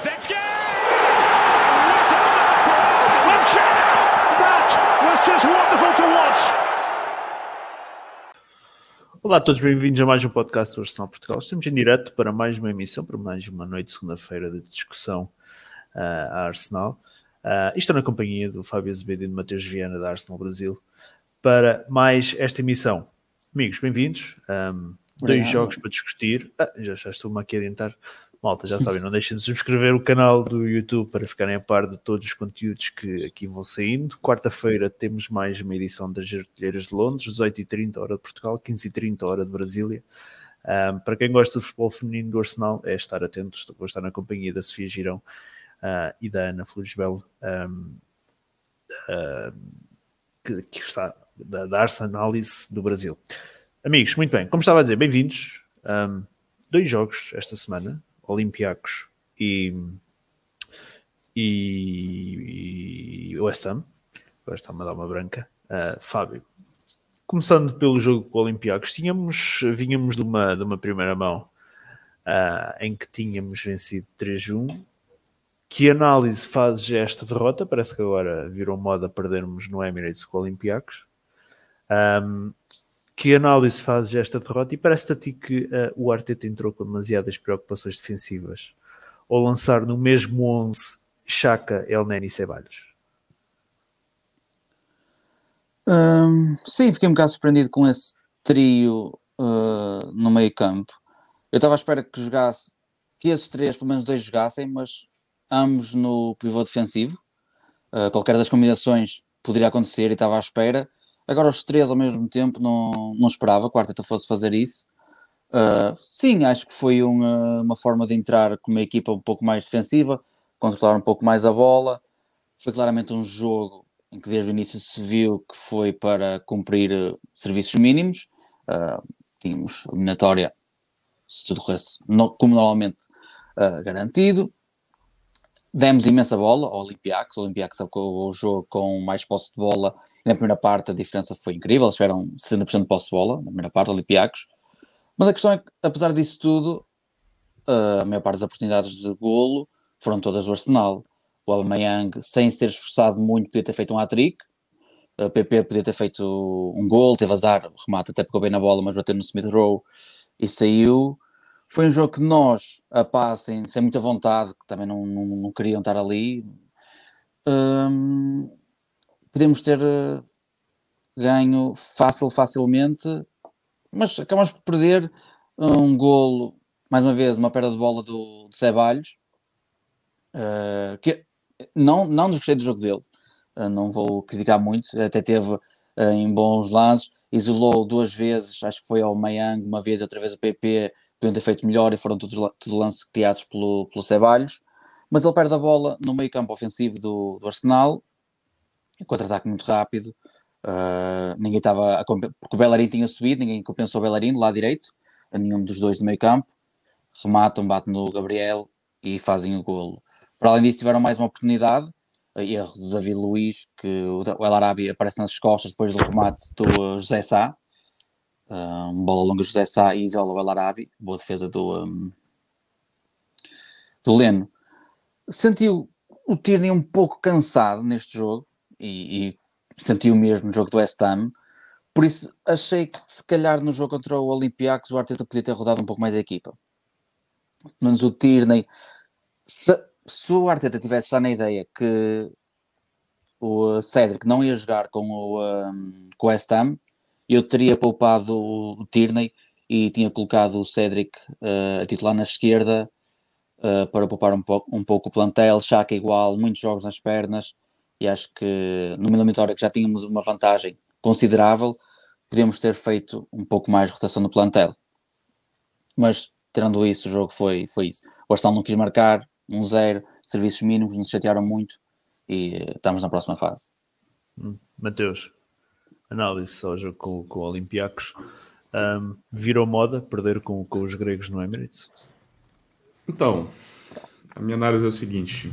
Kulusevski! What a start for! That was just wonderful to watch. Olá a todos, bem-vindos a mais um podcast do Arsenal Portugal. Estamos em direto para mais uma emissão, para mais uma noite de segunda-feira de discussão uh, a Arsenal. Uh, estou na companhia do Fábio Azevedo e do Matheus Viana da Arsenal Brasil para mais esta emissão. Amigos, bem-vindos. Um, dois jogos para discutir. Ah, já, já estou-me aqui a adiantar. Malta, já sabem, não deixem de subscrever o canal do YouTube para ficarem a par de todos os conteúdos que aqui vão saindo. Quarta-feira temos mais uma edição das Artilheiras de Londres, 18h30 hora de Portugal, 15h30 hora de Brasília. Um, para quem gosta de futebol feminino do Arsenal, é estar atentos. Vou estar na companhia da Sofia Girão uh, e da Ana Flores Belo, um, uh, que, que, está da, da Arsenalise do Brasil. Amigos, muito bem, como estava a dizer, bem-vindos. Um, dois jogos esta semana, Olympiacos e, e, e West Ham. Agora a dar uma branca. Uh, Fábio, começando pelo jogo com o Olympiacos, tínhamos, vínhamos de uma, de uma primeira mão uh, em que tínhamos vencido 3-1. Que análise fazes esta derrota? Parece que agora virou moda perdermos no Emirates com o Olympiacos. Um, que análise fazes esta derrota? E parece-te a ti que uh, o Arteta entrou com demasiadas preocupações defensivas ou lançar no mesmo 11 Chaka, El Neni e Ceballos? Um, sim, fiquei um bocado surpreendido com esse trio uh, no meio campo. Eu estava à espera que jogasse, que esses três, pelo menos dois jogassem, mas ambos no pivô defensivo. Uh, qualquer das combinações poderia acontecer e estava à espera. Agora os três ao mesmo tempo não, não esperava que o Arteta fosse fazer isso. Uh, sim, acho que foi uma, uma forma de entrar com uma equipa um pouco mais defensiva, controlar um pouco mais a bola. Foi claramente um jogo em que desde o início se viu que foi para cumprir uh, serviços mínimos. Uh, tínhamos eliminatória, se tudo corresse, no, como normalmente, uh, garantido. Demos imensa bola ao Olympiacos. O Olympiacos acabou o jogo com mais posse de bola. Na primeira parte a diferença foi incrível. Eles tiveram 60% de posse de bola na primeira parte, Olympiacos. Mas a questão é que, apesar disso tudo, a maior parte das oportunidades de golo foram todas do Arsenal. O Aubameyang, sem ser esforçado muito, podia ter feito um hat-trick. A PP podia ter feito um gol, teve azar, o remate até pegou bem na bola, mas bateu no Smith Rowe e saiu. Foi um jogo que nós, a passem, sem muita vontade, que também não, não, não queriam estar ali, hum, podemos ter uh, ganho fácil, facilmente, mas acabamos por perder um golo, mais uma vez, uma perda de bola do, de Ceballos, uh, que não, não desgostei do jogo dele, uh, não vou criticar muito, até teve em bons lances, isolou duas vezes, acho que foi ao Mayang uma vez, outra vez o PP, podiam ter feito melhor e foram todos, todos lances criados pelo, pelo Ceballos, mas ele perde a bola no meio campo ofensivo do, do Arsenal, contra-ataque muito rápido, uh, ninguém estava porque o Bellerin tinha subido, ninguém compensou o Bellerin lado direito, a nenhum dos dois do meio campo, rematam, batem no Gabriel e fazem o golo. Para além disso tiveram mais uma oportunidade, erro do David Luiz, que o El Arabi aparece nas costas depois do remate do José Sá, uh, uma bola longa José Sá e isola o El Arabi, boa defesa do, um, do Leno. Sentiu o Tierney um pouco cansado neste jogo, e, e senti o mesmo no jogo do West Ham. Por isso achei que se calhar no jogo contra o Olympiacos o Arteta podia ter rodado um pouco mais a equipa. Pelo menos o Tierney. Se, se o Arteta tivesse já na ideia que o Cedric não ia jogar com o, um, com o West Ham, eu teria poupado o, o Tierney e tinha colocado o Cedric uh, a titular na esquerda uh, para poupar um um pouco o plantel. Chaka igual, muitos jogos nas pernas e acho que numa eliminatória que já tínhamos uma vantagem considerável, podíamos ter feito um pouco mais de rotação no plantel. Mas, tirando isso, o jogo foi, foi isso. O Arsenal não quis marcar, um zero, serviços mínimos, nos chatearam muito e estamos na próxima fase. Hum, Mateus, análise ao jogo com, com o Olympiacos. Um, virou moda perder com, com os gregos no Emirates? Então, a minha análise é o seguinte: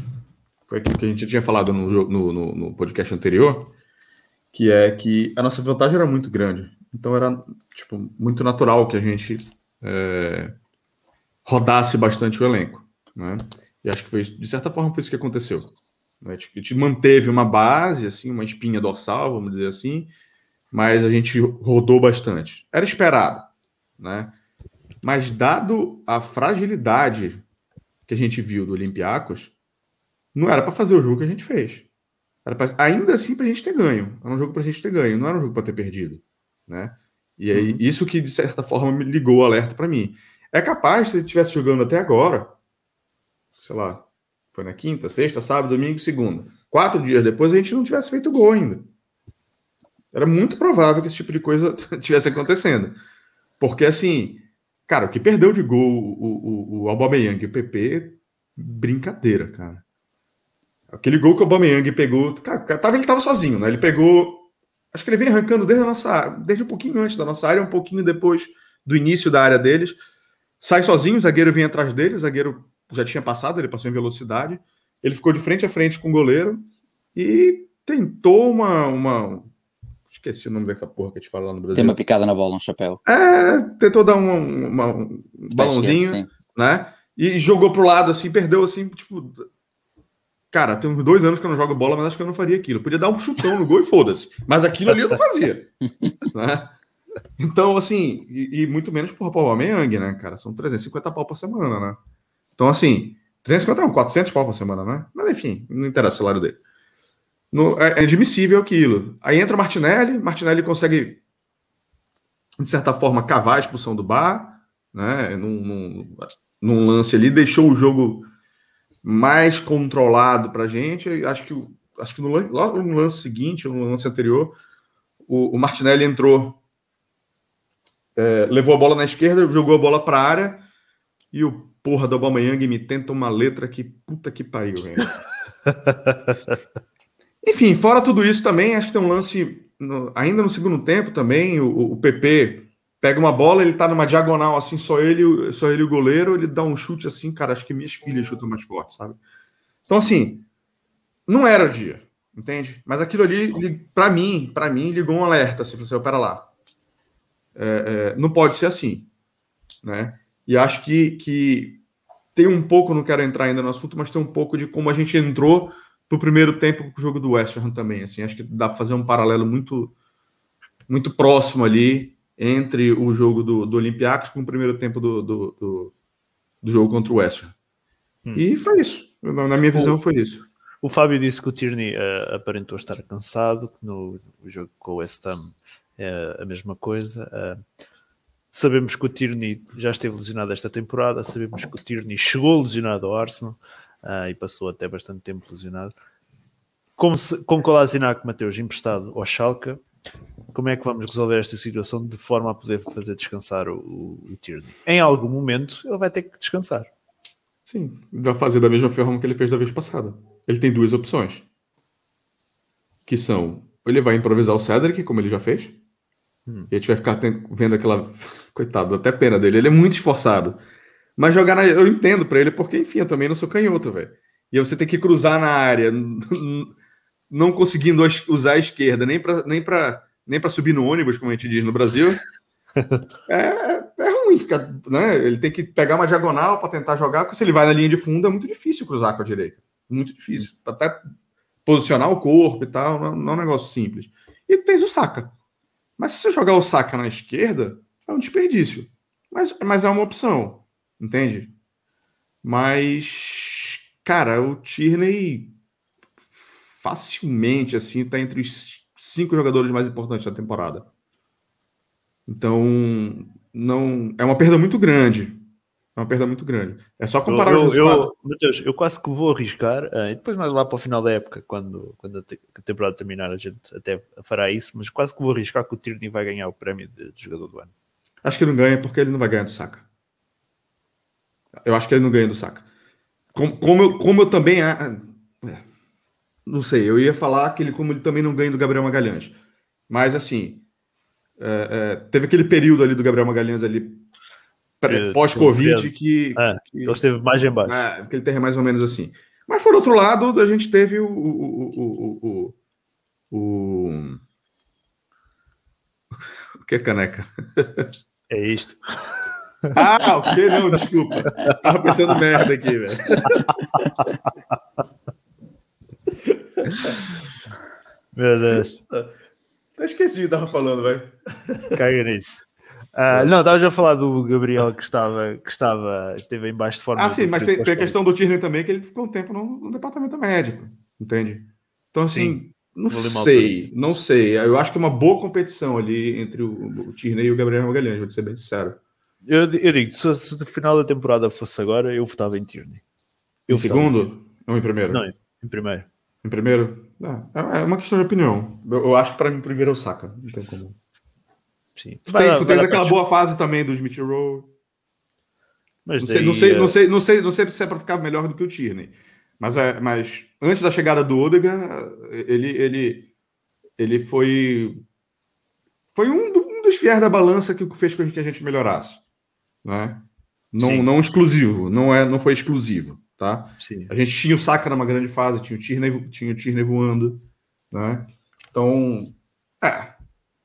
foi aquilo que a gente já tinha falado no, no, no, no podcast anterior, que é que a nossa vantagem era muito grande. Então era tipo, muito natural que a gente é, rodasse bastante o elenco. Né? E acho que foi, de certa forma, foi isso que aconteceu. Né? A gente manteve uma base, assim, uma espinha dorsal, vamos dizer assim, mas a gente rodou bastante. Era esperado, né? Mas dado a fragilidade que a gente viu do Olympiacos, não era para fazer o jogo que a gente fez. Era pra, ainda assim para a gente ter ganho. Era um jogo para a gente ter ganho, não era um jogo para ter perdido, né? E aí uhum. isso que de certa forma me ligou o alerta para mim. É capaz se estivesse jogando até agora, sei lá, foi na quinta, sexta, sábado, domingo, segunda. Quatro dias depois a gente não tivesse feito gol ainda. Era muito provável que esse tipo de coisa tivesse acontecendo. Porque, assim, cara, o que perdeu de gol o, o, o e o PP, brincadeira, cara. Aquele gol que o Aubameyang pegou, cara, ele estava sozinho, né? Ele pegou, acho que ele vem arrancando desde a nossa, desde um pouquinho antes da nossa área, um pouquinho depois do início da área deles. Sai sozinho, o zagueiro vem atrás dele, o zagueiro já tinha passado, ele passou em velocidade. Ele ficou de frente a frente com o goleiro e tentou uma, uma Esqueci o nome dessa porra que a gente fala lá no Brasil. Tem uma picada na bola, um chapéu. É, tentou dar um, uma, um balãozinho, né? E jogou pro lado assim, perdeu assim, tipo. Cara, tem uns dois anos que eu não jogo bola, mas acho que eu não faria aquilo. podia dar um chutão no gol e foda-se. Mas aquilo ali eu não fazia. né? Então, assim, e, e, muito menos por Paulo Aubameyang, né, cara? São 350 pau por semana, né? Então, assim, 350 não, 400 pau por semana, né? Mas enfim, não interessa o salário dele. No, é, é admissível aquilo. Aí entra o Martinelli, Martinelli consegue, de certa forma, cavar a expulsão do Bar, né? Num, num, num lance ali, deixou o jogo mais controlado para a gente. Acho que, acho que no, logo no lance seguinte, no lance anterior, o, o Martinelli entrou, é, levou a bola na esquerda, jogou a bola para a área e o porra do Aubameyang me tenta uma letra que puta que pariu, velho. Enfim, fora tudo isso também, acho que tem um lance, no, ainda no segundo tempo também, o, o PP pega uma bola, ele tá numa diagonal assim, só ele, só ele o goleiro, ele dá um chute assim, cara, acho que minhas filhas chutam mais forte, sabe? Então assim, não era o dia, entende? Mas aquilo ali, para mim, para mim, ligou um alerta, assim, você, pera lá, é, é, não pode ser assim, né? E acho que, que tem um pouco, não quero entrar ainda no assunto, mas tem um pouco de como a gente entrou pro primeiro tempo com o jogo do West Ham também. Assim, acho que dá para fazer um paralelo muito, muito próximo ali entre o jogo do, do Olympiacos com o primeiro tempo do, do, do, do jogo contra o West Ham. Hum. E foi isso. Na minha visão, foi isso. O Fábio disse que o Tierney uh, aparentou estar cansado, que no, no jogo com o West Ham é a mesma coisa. Uh, sabemos que o Tierney já esteve lesionado esta temporada, sabemos que o Tierney chegou lesionado ao Arsenal uh, e passou até bastante tempo lesionado. Com Kolasinac, Mateus, emprestado ao Schalke, como é que vamos resolver esta situação de forma a poder fazer descansar o, o, o Tierney? Em algum momento ele vai ter que descansar. Sim, vai fazer da mesma forma que ele fez da vez passada. Ele tem duas opções. Que são, ele vai improvisar o Cedric, como ele já fez, hum. e a gente vai ficar vendo aquela. Coitado, até pena dele. Ele é muito esforçado. Mas jogar na. Eu entendo para ele, porque, enfim, eu também não sou canhoto, velho. E você tem que cruzar na área, não conseguindo usar a esquerda, nem para nem pra, nem pra subir no ônibus, como a gente diz no Brasil. É, é ruim ficar. Né? Ele tem que pegar uma diagonal para tentar jogar, porque se ele vai na linha de fundo é muito difícil cruzar com a direita. Muito difícil. Até posicionar o corpo e tal, não, não é um negócio simples. E tens o saca. Mas se você jogar o saca na esquerda, é um desperdício. Mas, mas é uma opção entende? Mas, cara, o Tierney facilmente assim está entre os cinco jogadores mais importantes da temporada. Então, não é uma perda muito grande. É uma perda muito grande. É só comparar eu, eu, eu, Mateus, eu quase que vou arriscar, uh, e depois mais lá para o final da época, quando, quando a, temporada terminar, a gente até fará isso, mas quase que vou arriscar que o Tierney vai ganhar o prémio de, de jogador do ano. Acho que não ganha porque ele não vai ganhar do Saka. Eu acho que ele não ganha do Saka. Como, como, eu, como eu também. É, não sei, eu ia falar que ele, como ele também não ganha do Gabriel Magalhães. Mas assim, é, é, teve aquele período ali do Gabriel Magalhães ali pós-Covid que, é, que. Então teve mais em base. É, que ele teve mais ou menos assim. Mas por outro lado, a gente teve o. o, o, o, o, o que é caneca? É isto. Ah, o que não, desculpa. Tava pensando merda aqui, velho. Meu Deus, Eu esqueci o que tava falando, velho. caga nisso. Ah, não, estavas a falar do Gabriel que estava, que estava, esteve em baixo de forma. Ah, sim, mas tem, tem a questão do Tierney também, que ele ficou um tempo no, no departamento médico, entende? Então, assim, não ler uma sei, não sei. Eu acho que é uma boa competição ali entre o, o Tierney e o Gabriel Magalhães, vou ser bem sincero. Eu, eu digo, se, se o final da temporada fosse agora, eu votava em Tierney. Eu Em segundo ou em primeiro? Tierney. Não, em primeiro. Em primeiro? Ah, é uma questão de opinião. Eu, eu acho que para mim, primeiro é o Saka. Não tem como. Sim. Tu, tem- tu tens aquela boa fase também do Smith Rowe. Mas Não sei, daí, não, sei, eh, não, sei, não, sei, não sei se é para ficar melhor do que o Tierney. Mas, é, mas antes da chegada do Odegaard, ele, ele, ele foi, foi um, do- um dos fiéis da balança que fez com que a gente melhorasse. Né? Não, Sim. não exclusivo, não, é, não foi exclusivo. Tá? Sim. A gente tinha o Saka numa grande fase, tinha o Tierney, tinha o Tierney voando. Né? Então, é.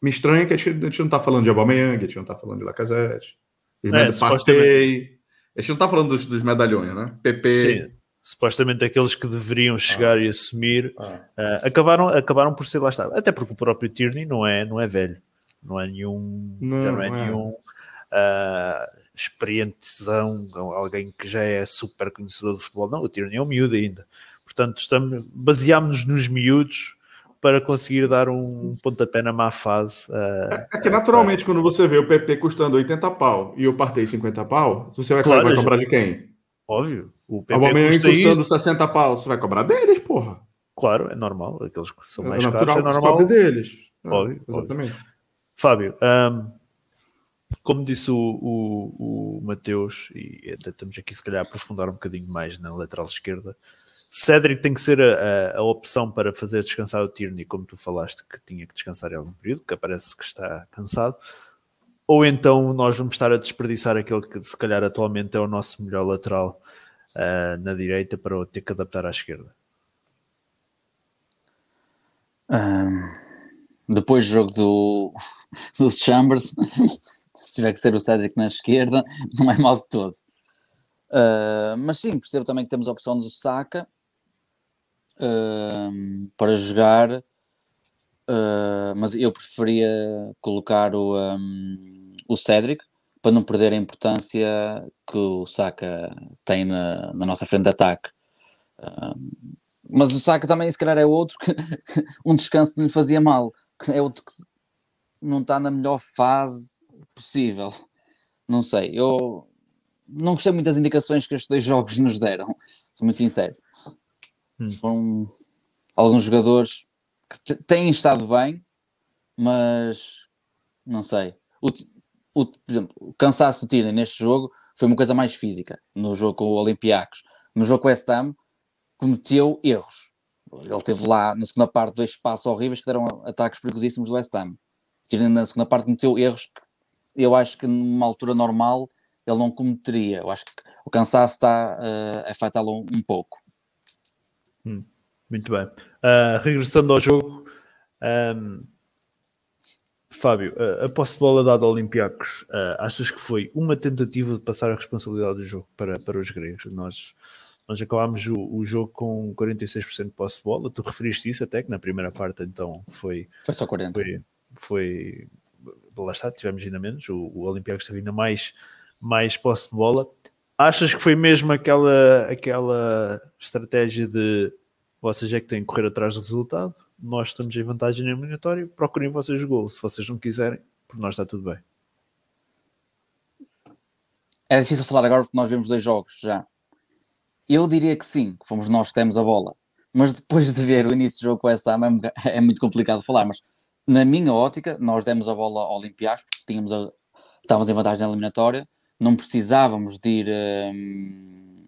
Me estranha que a gente, a gente não tá falando de Aubameyang, a gente não tá falando de Lacazette. Os É, Partey. A gente não tá falando dos, dos medalhões, né? PP. Sim. Supostamente aqueles que deveriam chegar e assumir Ah. eh, acabaram, acabaram por ser lá está. Até porque o próprio Tierney não é, não é velho, não é nenhum, Não, não é, não é. nenhum ah, experientezão, alguém que já é super conhecedor de futebol. Não, o Tierney é um miúdo ainda. Portanto, estamos, baseámos-nos nos miúdos para conseguir dar um pontapé na má fase. ah, É que naturalmente, quando você vê o PP custando 80 pau e o Partey 50 pau, você vai, Claro, vai cobrar de quem? óbvio, o PP custa custando isso. 60 pau, você vai cobrar deles, porra. Claro, é normal. Aqueles que são mais é caros é normal. deles. É, Óbvio, óbvio. Exatamente. Fábio, ahm, como disse o, o, o Mateus, e até estamos aqui se calhar a aprofundar um bocadinho mais na lateral esquerda, Cédric tem que ser a, a- a opção para fazer descansar o Tierney, como tu falaste que tinha que descansar em algum período, que parece que está cansado, ou então nós vamos estar a desperdiçar aquele que se calhar atualmente é o nosso melhor lateral ah, na direita para o ter que adaptar à esquerda. Ahm, depois do jogo do, dos Chambers, se tiver que ser o Cédric na esquerda, não é mal de todo. Ah, mas sim, percebo também que temos a opção do Saka ahm, para jogar, ah, mas eu preferia colocar o, ahm, o Cédric para não perder a importância que o Saka tem na, na nossa frente de ataque. Mas o Saka também, se calhar, é outro que um descanso não lhe fazia mal. É outro que não está na melhor fase possível. Não sei, eu não gostei muito das indicações que estes dois jogos nos deram, sou muito sincero. Hum. Foram alguns jogadores que têm estado bem, mas não sei. O, o, por exemplo, o cansaço do Tierney neste jogo foi uma coisa mais física. No jogo com o Olympiacos, no jogo com o West Ham, cometeu erros. Ele teve lá na segunda parte dois passos horríveis que deram ataques perigosíssimos do West Ham. Tirando na segunda parte cometeu erros que eu acho que numa altura normal ele não cometeria. Eu acho que o cansaço está eh, a afetá-lo um, um pouco. Muito bem. Ah, regressando ao jogo, ahm, Fábio, a, a posse de bola dada ao Olympiacos, ah, achas que foi uma tentativa de passar a responsabilidade do jogo para, para os gregos? Nós, nós acabámos o, o jogo com 46% de posse de bola, tu referiste isso até que na primeira parte então foi, Foi só 40. foi, foi lá está, tivemos ainda menos, o, o Olympiacos teve ainda mais, mais posse de bola. Achas que foi mesmo aquela, aquela estratégia de vocês é que têm que correr atrás do resultado, nós estamos em vantagem na eliminatória, procurem vocês o gol, se vocês não quiserem, por nós está tudo bem. É difícil falar agora porque nós vemos dois jogos já. Eu diria que sim, que fomos nós que temos a bola. Mas depois de ver o início do jogo com essa é é muito complicado falar. Mas na minha ótica, nós demos a bola ao Olympiacos porque tínhamos a- estávamos em vantagem na eliminatória, não precisávamos de ir hum,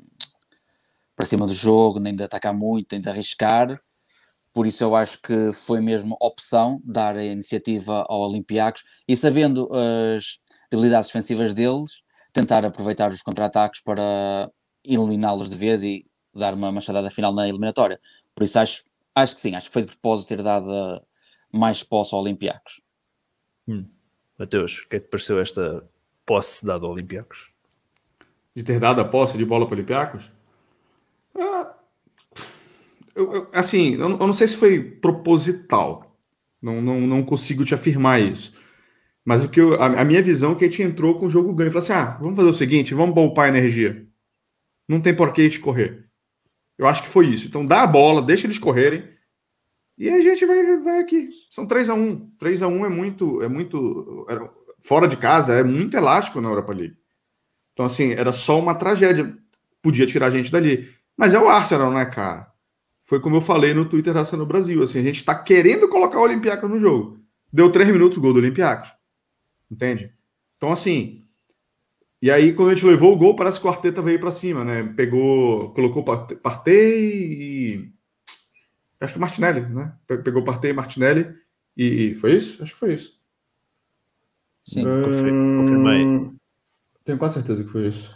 para cima do jogo, nem de atacar muito, nem de arriscar. Por isso eu acho que foi mesmo opção dar a iniciativa ao Olympiacos e sabendo as debilidades defensivas deles, tentar aproveitar os contra-ataques para eliminá-los de vez e dar uma machadada final na eliminatória. Por isso acho, acho que sim, acho que foi de propósito ter dado uh, mais posse ao Olympiacos. Mateus, o que é que te pareceu esta posse dada ao Olympiacos? De ter dado a posse de bola para o Olympiacos? Ah, eu, eu, assim, eu, eu, não sei se foi proposital. Não, não, não consigo te afirmar isso. Mas o que eu, a, a, minha visão é que a gente entrou com o jogo ganho. Falou assim: ah, vamos fazer o seguinte, vamos poupar energia. Não tem por que a gente correr. Eu acho que foi isso. Então dá a bola, deixa eles correrem. E a gente vai, vai aqui. São 3 a 1 3 a 1 é muito, é muito. Fora de casa, é muito elástico na Europa League. Então, assim, era só uma tragédia. Podia tirar a gente dali. Mas é o Arsenal, né, cara? Foi como eu falei no Twitter da no Brasil. Assim, a gente tá querendo colocar o Olympiacos no jogo. Deu 3 minutos o gol do Olympiacos. Entende? Então, assim. E aí, quando a gente levou o gol, parece que o Arteta veio para cima, né? Pegou, colocou Partey e. Acho que Martinelli, né? Pegou Partey e Martinelli. E foi isso? Acho que foi isso. Sim, hum... confirmei. Tenho quase certeza que foi isso.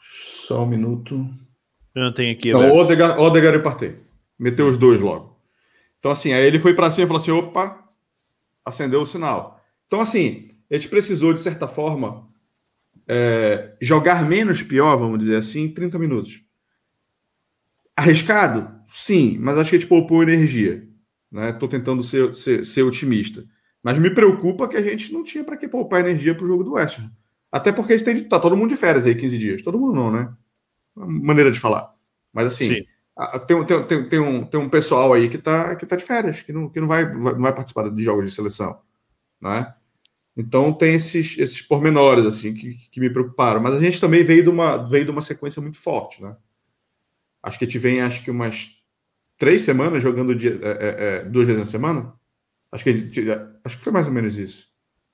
Só um minuto. Eu não tenho aqui. Então, Odegar, Odegar e Partey. Meteu os dois logo. Então, assim, aí ele foi para cima e falou assim: opa, acendeu o sinal. Então, assim, a gente precisou, de certa forma, é, jogar menos pior, vamos dizer assim, em 30 minutos. Arriscado? Sim, mas acho que a gente poupou energia. Estou né? tentando ser, ser, ser, otimista. Mas me preocupa que a gente não tinha para que poupar energia para o jogo do West. Até porque a gente tem, tá todo mundo de férias aí, 15 dias. Todo mundo não, né? Maneira de falar. Mas assim, tem, tem, tem, tem, um, tem um pessoal aí que tá, que tá de férias, que não, que não, vai, não vai participar de jogos de seleção. Né? Então tem esses, esses pormenores assim que, que me preocuparam. Mas a gente também veio de uma, veio de uma sequência muito forte. Né? Acho que a gente vem acho que umas três semanas jogando dia, é, é, é duas vezes na semana. Acho que, gente, acho que foi mais ou menos isso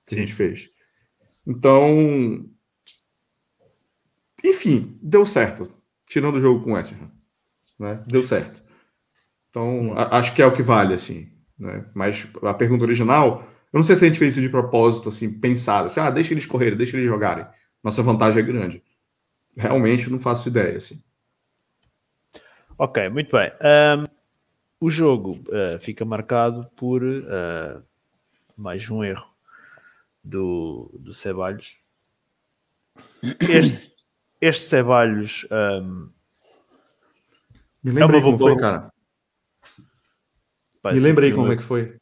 que Sim. a gente fez. Então, enfim, deu certo. Tirando o jogo com o West Ham né? Deu certo. Então, a, acho que é o que vale, assim. Né? Mas a pergunta original, eu não sei se a gente fez isso de propósito, assim, pensado. Assim, ah, deixa eles correrem, deixa eles jogarem. Nossa vantagem é grande. Realmente não faço ideia, assim. Ok, muito bem. Um, o jogo uh, fica marcado por uh, mais um erro do, do Ceballos. Este, este Ceballos um, me lembra é como foi, cara. Pai, Me lembrei como um... é que foi.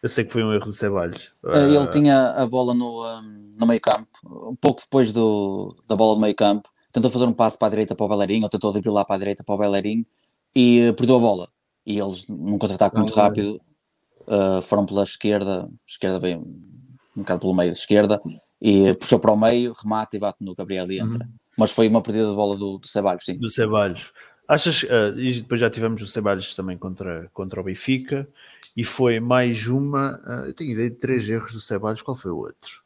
Eu sei que foi um erro do Ceballos. Ele uh... tinha a bola no, um, no meio campo, um pouco depois do, da bola do meio campo, tentou fazer um passo para a direita para o Bellerin, ou tentou lá para a direita para o Bellerin, e uh, perdeu a bola. E eles, num contra-ataque muito rápido, uh, foram pela esquerda, esquerda bem, um bocado pelo meio, esquerda, e puxou para o meio, remata e bate no Gabriel e entra. Uhum. Mas foi uma perdida de bola do, do Ceballos, sim. Do Ceballos. Achas, uh, e depois já tivemos o Ceballos também contra, contra o Benfica, e foi mais uma, uh, eu tenho ideia de três erros do Ceballos, qual foi o outro?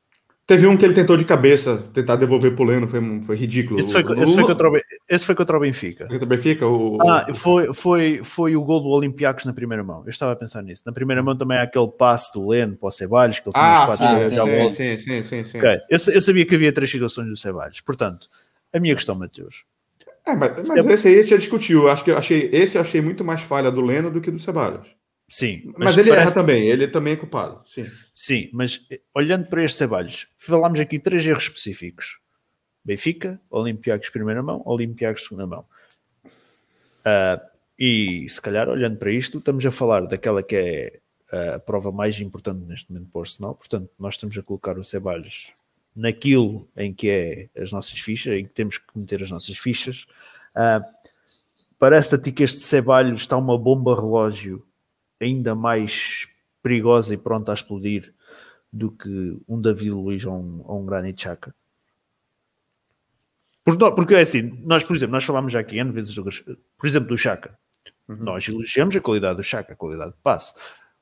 Teve um que ele tentou de cabeça, tentar devolver pro Leno, foi, foi ridículo. Esse foi, o, esse, foi contra o, esse foi contra o Benfica. Contra o Benfica? O, ah, foi, foi, foi o gol do Olympiacos na primeira mão. Eu estava a pensar nisso. Na primeira mão também há aquele passe do Leno para o Ceballos, que ele tinha ah, os quatro sim, sim, sim, sim, sim, sim. Okay. Eu, eu, sabia que havia três situações do Ceballos. Portanto, a minha questão, Mateus, é, mas, mas esse aí a gente já discutiu. Acho que achei, esse eu achei muito mais falha do Leno do que do Ceballos. Sim. Mas, mas ele parece... erra também, ele também é culpado. Sim. Sim, mas eh, olhando para este Ceballos, falámos aqui três erros específicos: Benfica, Olympiacos primeira mão, Olympiacos segunda mão. Uh, e se calhar, olhando para isto, estamos a falar daquela que é a prova mais importante neste momento para o Arsenal. Portanto, nós estamos a colocar o Ceballos naquilo em que é as nossas fichas, em que temos que meter as nossas fichas. Uh, Parece-te a ti que este Cebalho está uma bomba relógio ainda mais perigosa e pronta a explodir do que um David Luiz ou um, ou um Granit Xhaka? Porque, porque é assim, nós, por exemplo, nós falámos já aqui N vezes, do, por exemplo, do Chaka. Uhum. Nós elogiamos a qualidade do Chaka, a qualidade de passe.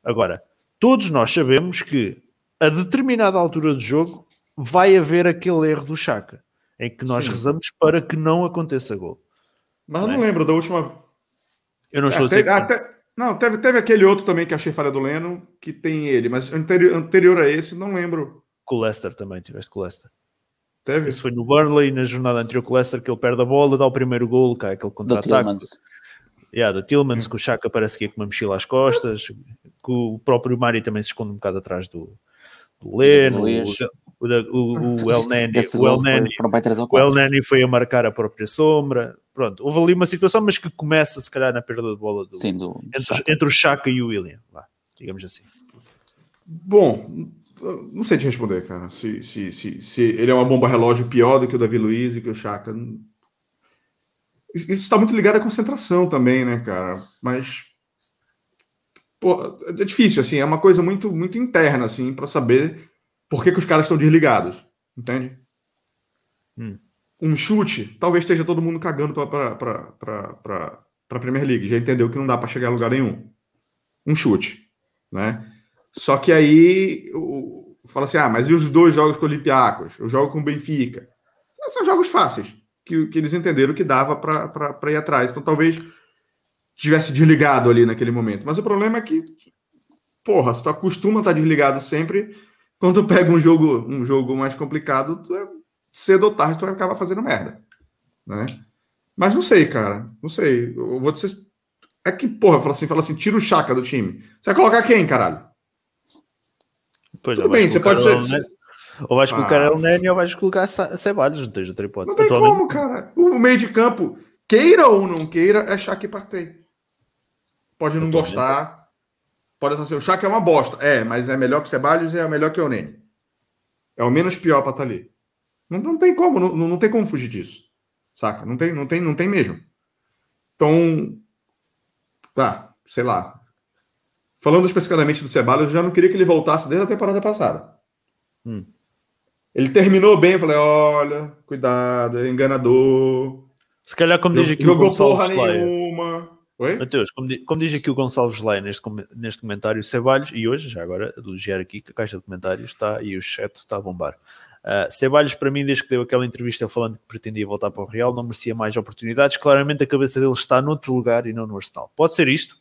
Agora, todos nós sabemos que a determinada altura do jogo vai haver aquele erro do Chaka, em que nós Sim. rezamos para que não aconteça gol. Mas eu não, é? lembro da última. Eu não estou é, até, Não, teve, teve aquele outro também que achei falha do Leno, que tem ele, mas anterior, anterior a esse, não lembro. Com o Leicester também, tiveste com o Leicester. Teve? Esse foi no Burnley, na jornada anterior com o Leicester, que ele perde a bola, dá o primeiro gol, cai aquele contra-ataque. Yeah, do Tillmans, hum. que o Chaka parece que ia com uma mochila às costas, que o próprio Mari também se esconde um bocado atrás do, o Leno, Luís. o, o, o, o El Esse o El foi- 3 ou o El 4. Neni foi a marcar a própria sombra. Pronto, houve ali uma situação, mas que começa se calhar na perda de bola do, Sim, do, entre, Chaka. entre o Chaka e o William, vá, digamos assim. Bom, não sei te responder, cara. Se, se, se, se ele é uma bomba relógio pior do que o Davi Luiz e que o Chaka. Isso está muito ligado à concentração também, né, cara? Mas. Pô, é difícil, assim, é uma coisa muito, muito interna, assim, para saber por que, que os caras estão desligados, entende? Hum. Um chute, talvez esteja todo mundo cagando para a Premier League. Já entendeu que não dá para chegar a lugar nenhum. Um chute, né? Só que aí o, fala assim: ah, mas e os dois jogos com o Olympiacos? O jogo com o Benfica? São jogos fáceis, que, que eles entenderam que dava para ir atrás. Então talvez tivesse desligado ali naquele momento. Mas o problema é que, porra, se tu acostuma a estar desligado sempre, quando tu pega um jogo, um jogo mais complicado, tu é- cedo ou tarde tu vai acabar fazendo merda. Né? Mas não sei, cara. Não sei. Eu vou dizer. É que, porra, fala assim, fala assim, tira o Chaka do time. Você vai colocar quem, caralho? Pois, Tudo ou vais bem, você pode o ser- Neni- Ou vais colocar Ah. El Neni ou vais colocar Ceballos, não tens outra hipótese. Não tem Atualmente, como, cara. O meio de campo, queira ou não queira, é Chaka e Partey. Pode não Atualmente. gostar. Pode assim, o Chaka é uma bosta. É, mas é melhor que o Ceballos e é melhor que o Nene. É o menos pior para estar ali. Não, não tem como, não, não tem como fugir disso. Saca? Não tem, não tem, não tem mesmo. Então, ah, sei lá. Falando especificamente do Ceballos, eu já não queria que ele voltasse desde a temporada passada. Hum. Ele terminou bem, eu falei, olha, cuidado, é enganador. Se calhar, como diz aqui o Jogou porra Leia. nenhuma. Oi? Mateus, como, como diz aqui o Gonçalves Leia neste, neste comentário, Ceballos, e hoje, já agora, elogiar aqui que a caixa de comentários está e o chat está a bombar. Uh, Ceballos, para mim, desde que deu aquela entrevista falando que pretendia voltar para o Real, não merecia mais oportunidades. Claramente a cabeça dele está noutro lugar e não no Arsenal. Pode ser isto?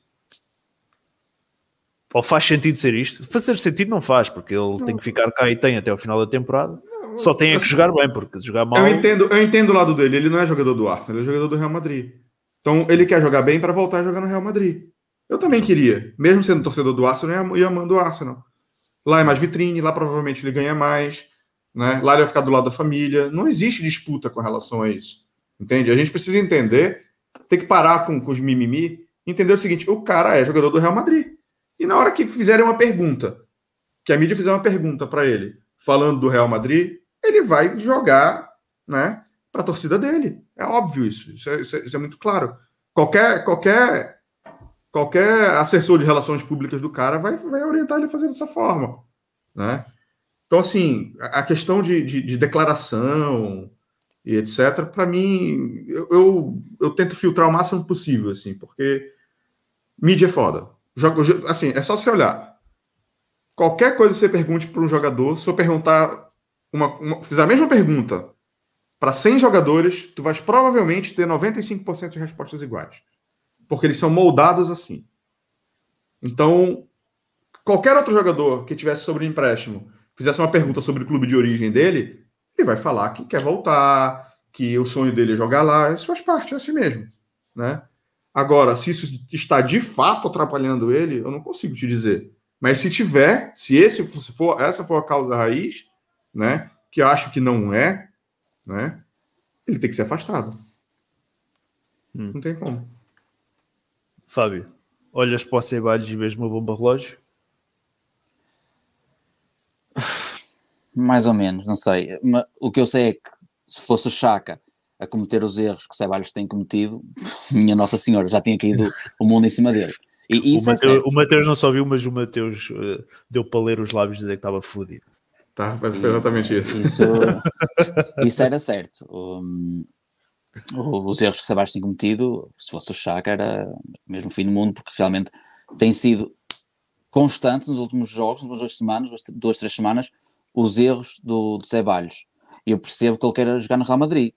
Ou faz sentido ser isto? Fazer sentido não faz, porque ele tem que ficar cá e tem até ao final da temporada. Só tem é que jogar bem, porque se jogar mal. Eu entendo, eu entendo o lado dele. Ele não é jogador do Arsenal, ele é jogador do Real Madrid. Então ele quer jogar bem para voltar a jogar no Real Madrid. Eu também queria, mesmo sendo torcedor do Arsenal, ia amando o Arsenal. Lá é mais vitrine, lá provavelmente ele ganha mais, né? Lá ele vai ficar do lado da família. Não existe disputa com relação a isso. Entende? A gente precisa entender, tem que parar com, com os mimimi, entender o seguinte: o cara é jogador do Real Madrid. E na hora que fizerem uma pergunta, que a mídia fizer uma pergunta para ele, falando do Real Madrid, ele vai jogar, né, para a torcida dele. É óbvio isso. Isso é, isso é- isso é muito claro. Qualquer, qualquer, qualquer assessor de relações públicas do cara vai, vai orientar ele a fazer dessa forma, né? Então, assim, a questão de, de, de declaração e etc., para mim, eu, eu, eu tento filtrar o máximo possível, assim, porque mídia é foda. Joga- jo- Assim, é só você olhar. Qualquer coisa que você pergunte para um jogador, se eu perguntar, uma, uma- fizer a mesma pergunta para 100 jogadores, tu vais provavelmente ter 95% de respostas iguais. Porque eles são moldados assim. Então, qualquer outro jogador que tivesse sobre empréstimo, fizesse uma pergunta sobre o clube de origem dele, ele vai falar que quer voltar, que o sonho dele é jogar lá, isso faz parte, é assim mesmo, né? Agora, se isso está de fato atrapalhando ele, eu não consigo te dizer. Mas se tiver, se esse se for essa for a causa raiz, né, que eu acho que não é, né, ele tem que ser afastado. Hum. Não tem como. Fábio, olhas para o Ceballos e vês uma bomba relógio? Mais ou menos, não sei. O que eu sei é que se fosse o Chaka a cometer os erros que o Ceballos tem cometido, minha Nossa Senhora, já tinha caído o mundo em cima dele. E O isso é Mateus, certo. o Mateus não só viu, mas o Mateus eh, deu para ler os lábios e dizer que estava fodido. Tá? Mas foi exatamente isso. Isso, isso era certo. Um, os erros que o Sebastião tem cometido, se fosse o Chaka, era mesmo o fim do mundo, porque realmente tem sido constante nos últimos jogos, nas duas semanas, duas, três semanas, os erros do, do Ceballos. Eu percebo que ele queira jogar no Real Madrid,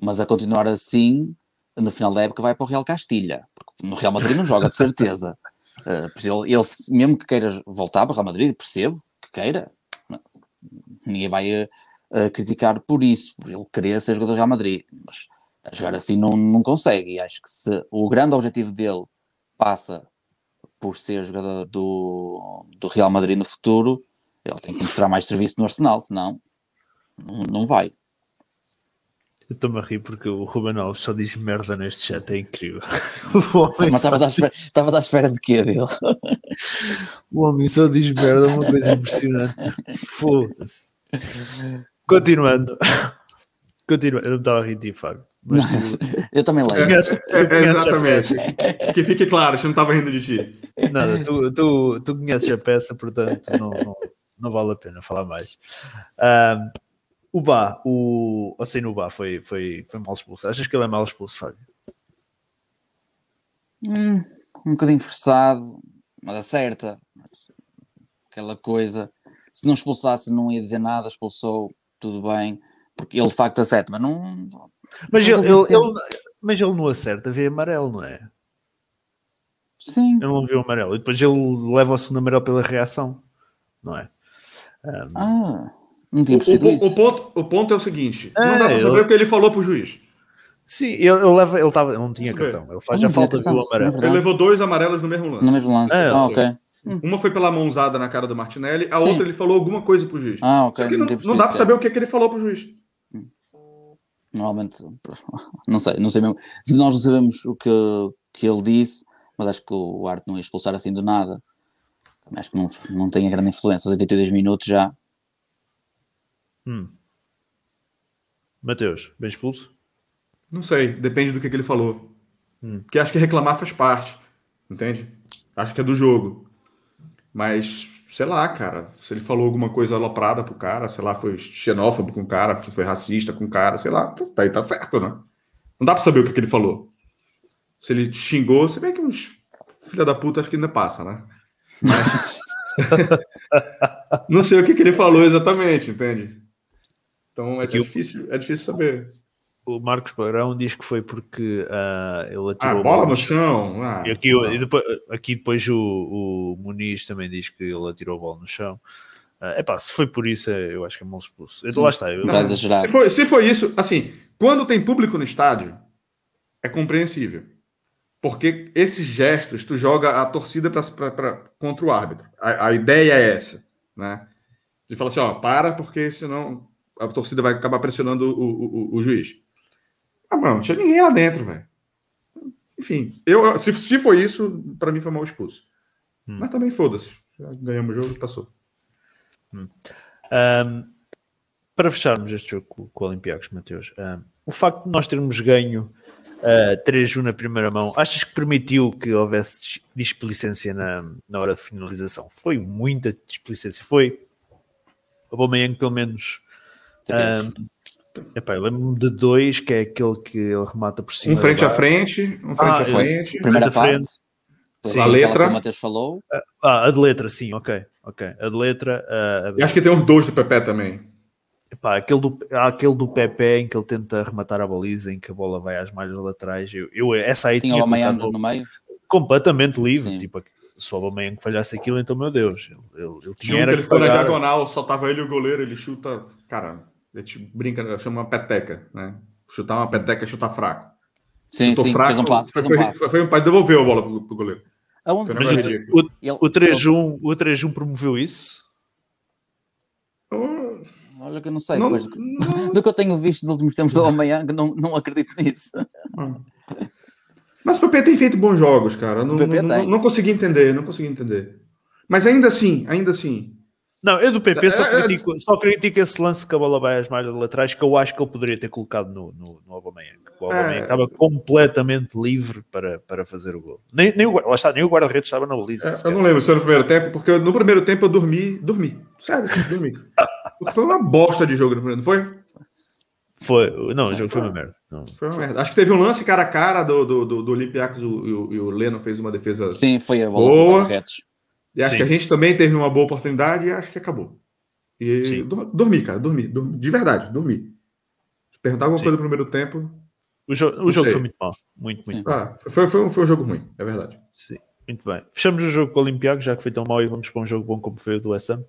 mas a continuar assim, no final da época vai para o Real Castilha, porque no Real Madrid não joga, de certeza. Uh, ele, ele, mesmo que queira voltar para o Real Madrid, percebo que queira, ninguém vai eh, eh, criticar por isso, por ele querer ser jogador do Real Madrid, mas a jogar assim não, não consegue. E acho que se o grande objetivo dele passa por ser jogador do, do Real Madrid no futuro, Ele tem que mostrar mais serviço no Arsenal, senão não, não vai. Eu estou-me a rir porque o Ruben Alves só diz merda neste chat, é incrível. Só, estavas à espera, à espera de quê dele? o homem só diz merda, uma coisa impressionante. Foda-se. Continuando. Continua. Eu não estava a rir de ti, Fábio. Mas tu, Eu também leio. É, é, exatamente. que fique claro, gente não estava rindo de ti. Nada, tu, tu, tu conheces a peça, portanto não, não, não vale a pena falar mais. Ahm, o Bá, o assim no Bá foi, foi, foi mal expulso. Achas que ele é mal expulso, Fábio? Hum, um bocadinho forçado, mas acerta. Aquela coisa. Se não expulsasse, não ia dizer nada. Expulsou, tudo bem. Porque ele de facto acerta, mas não. Mas Não ele, ele, ele- mas ele não acerta, vê amarelo, não é? Sim. Ele não viu amarelo. E depois ele leva o segundo amarelo pela reação, não é? Ahm, Ah, não tinha O, percebido o- isso. o ponto, o ponto é o seguinte: É, não dá para saber eu- o que ele falou pro juiz. sim, ele, ele leva, ele tava, não tinha cartão. Ele faz a não falta, o cartão, amarelo. sim, Ele levou dois amarelos no mesmo lance. No mesmo lance. É, ah, ok. Uma foi pela mãozada na cara do Martinelli, a Sim. outra ele falou alguma coisa pro juiz. Ah, ok. Só que não, não percebido dá para saber é. o que, que ele falou pro juiz. Normalmente, não sei, não sei mesmo. Nós não sabemos o que, que ele disse, mas acho que o Arte não ia expulsar assim do nada. Também acho que não, não tem a grande influência. Aos 82 minutos já. Hum. Mateus, bem expulso? Não sei, depende do que, que ele falou. Hum. Porque acho que reclamar faz parte, entende? Acho que é do jogo. Mas, sei lá, cara, se ele falou alguma coisa aloprada pro cara, sei lá, foi xenófobo com o cara, foi racista com o cara, sei lá, tá aí, tá certo, né? Não dá pra saber o que, que ele falou. Se ele xingou, se bem que uns filha da puta acho que ainda passa, né? Mas- Não sei o que, que ele falou exatamente, entende? Então é o- difícil, é difícil saber. O Marcos Barão diz que foi porque ah, ele Ah, atirou a bola bola no chão. Ah, E aqui, e depois, aqui depois o, o Muniz também diz que ele atirou a bola no chão. É epá, se foi por isso, é- eu acho que é mal expulso. Sim. Lá está. Eu, bocado exagerado. Se foi, se foi isso, assim, quando tem público no estádio, é compreensível. Porque esses gestos, tu joga a torcida pra, pra- pra- contra o árbitro. A, a ideia é essa, né? De falar assim, ó, para, porque senão a torcida vai acabar pressionando o, o, o- juiz. Ah, mano, não tinha ninguém lá dentro, velho. Enfim, eu, se, se foi isso, pra mim foi mal expulso. Hum. Mas também foda-se. Já ganhamos o jogo e passou. Ahm, para fecharmos este jogo com, com o Olympiacos, Mateus, ahm, o facto de nós termos ganho ah, 3-1 na primeira mão, achas que permitiu que houvesse dis- displicência na, na hora de finalização? Foi muita displicência. Foi o Aubameyang pelo menos ahm, epá, eu lembro-me de dois, que é aquele que ele remata por cima Um frente a frente, um frente Ah, a frente. primeira frente. parte. Foi Sim. A letra. que o Matheus falou. Ah, a de letra, sim, ok, ok. A de letra, ah, E acho que tem uns dois do Pepe também. Epá, aquele, do, há aquele do Pepe em que ele tenta rematar a baliza, em que a bola vai às malhas laterais. Eu, eu- essa aí Tinha tinha o colocado no meio. completamente livre. Sim. Tipo, se o Aubameyang falhasse aquilo, então, meu Deus, ele, ele, ele Tinha um que ele que ficou na diagonal, só tava ele e o goleiro, ele chuta. Cara, a gente brinca, chama uma peteca, né? Chutar uma peteca é chutar fraco. Sim, Chutou sim, fraco, fez um passo. foi, Fez um passo. foi, foi um pai, devolveu a bola pro, pro goleiro. Aonde? Um o, o, o 3-1 o 3-1 promoveu isso? Olha que eu não sei. Não- depois do, que- não- do que eu tenho visto nos últimos tempos do Amayang, não, não acredito nisso. Mas o PP tem feito bons jogos, cara. Não, O PP não, tem. não, não consegui entender, não consegui entender. Mas ainda assim, ainda assim. Não, eu do PP só É, é- critico, só critico esse lance que a bola vai às malhas laterais, que eu acho que ele poderia ter colocado no, no, no Aubameyang. O Aubameyang É. estava completamente livre para, para fazer o gol. Nem, nem, o, lá está, nem o guarda-redes estava na baliza. É, eu não lembro se foi no primeiro tempo, porque no primeiro tempo eu dormi, dormi. Sério, dormi. Foi uma bosta de jogo no primeiro, não foi? Foi, não, o jogo foi uma merda. Não. Foi uma merda. Acho que teve um lance cara a cara do, do, do, do Olympiacos o- e o, e o Leno fez uma defesa. Sim, foi a bola Boa. E acho Sim. que a gente também teve uma boa oportunidade e acho que acabou. E Sim. dormi, cara, dormi, dormi. De verdade, dormi. Se perguntar alguma Sim. coisa do primeiro tempo. O, jo o jogo sei. foi muito mal. Muito, muito Sim. mal. Ah, foi, foi, foi um jogo ruim, é verdade. Sim, muito bem. Fechamos o jogo com o Olympiacos, já que foi tão mal, e vamos para um jogo bom como foi o do West Ham.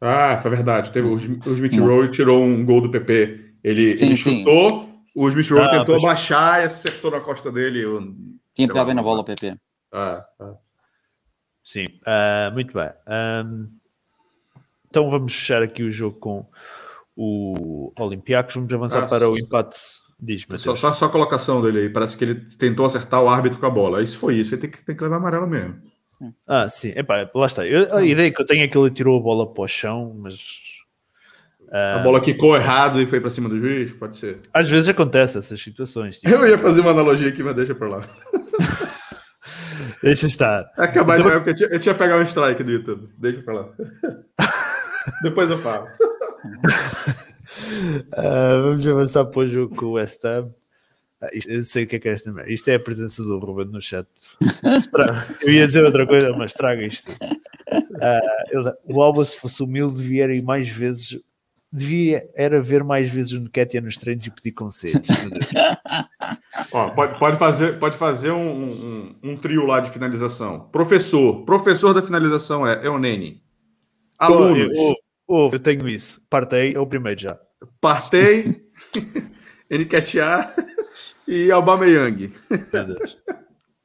Ah, foi verdade. Teve o, Sm- o Smith Rowe tirou um gol do PP. Ele, Sim, ele sim. chutou, o Smith Rowe Ah, tentou pois- abaixar e acertou na costa dele. Eu- Tinha pegado bem na bola o PP. Ah, ah. Sim, ah, muito bem. Ahm, então vamos fechar aqui o jogo com o Olympiacos. Vamos avançar Ah, para o empate. Diz, Só, só, só a colocação dele aí. Parece que ele tentou acertar o árbitro com a bola. Isso foi isso. Ele tem que, tem que levar amarelo mesmo. Ah, sim. Epá, lá está. Eu- a ideia que eu tenho é que ele tirou a bola para o chão, mas A bola quicou errado e foi pra cima do juiz? Pode ser. às vezes acontece essas situações. tipo, Eu ia fazer uma analogia aqui, mas deixa por lá. deixa estar. Acabar de... eu, tinha, eu tinha pegar um strike do YouTube. Deixa pra lá. Depois eu falo. Ah, vamos avançar para o jogo com o West Ham. Ah, eu sei o que é que é esta merda. Isto é a presença do Ruben no chat. Eu ia dizer outra coisa, mas traga isto. Ah, ele- o Alba, se fosse humilde, ir mais vezes. Devia era ver mais vezes o Nketiah nos treinos e pedir conselhos. Ó, pode, pode fazer, pode fazer um, um, um trio lá de finalização. Professor. Professor da finalização é, é o Nene. Alunos. Eu, eu- eu tenho isso. Partei, é o primeiro já. Partey, Nketiah e Aubameyang. Meu Deus.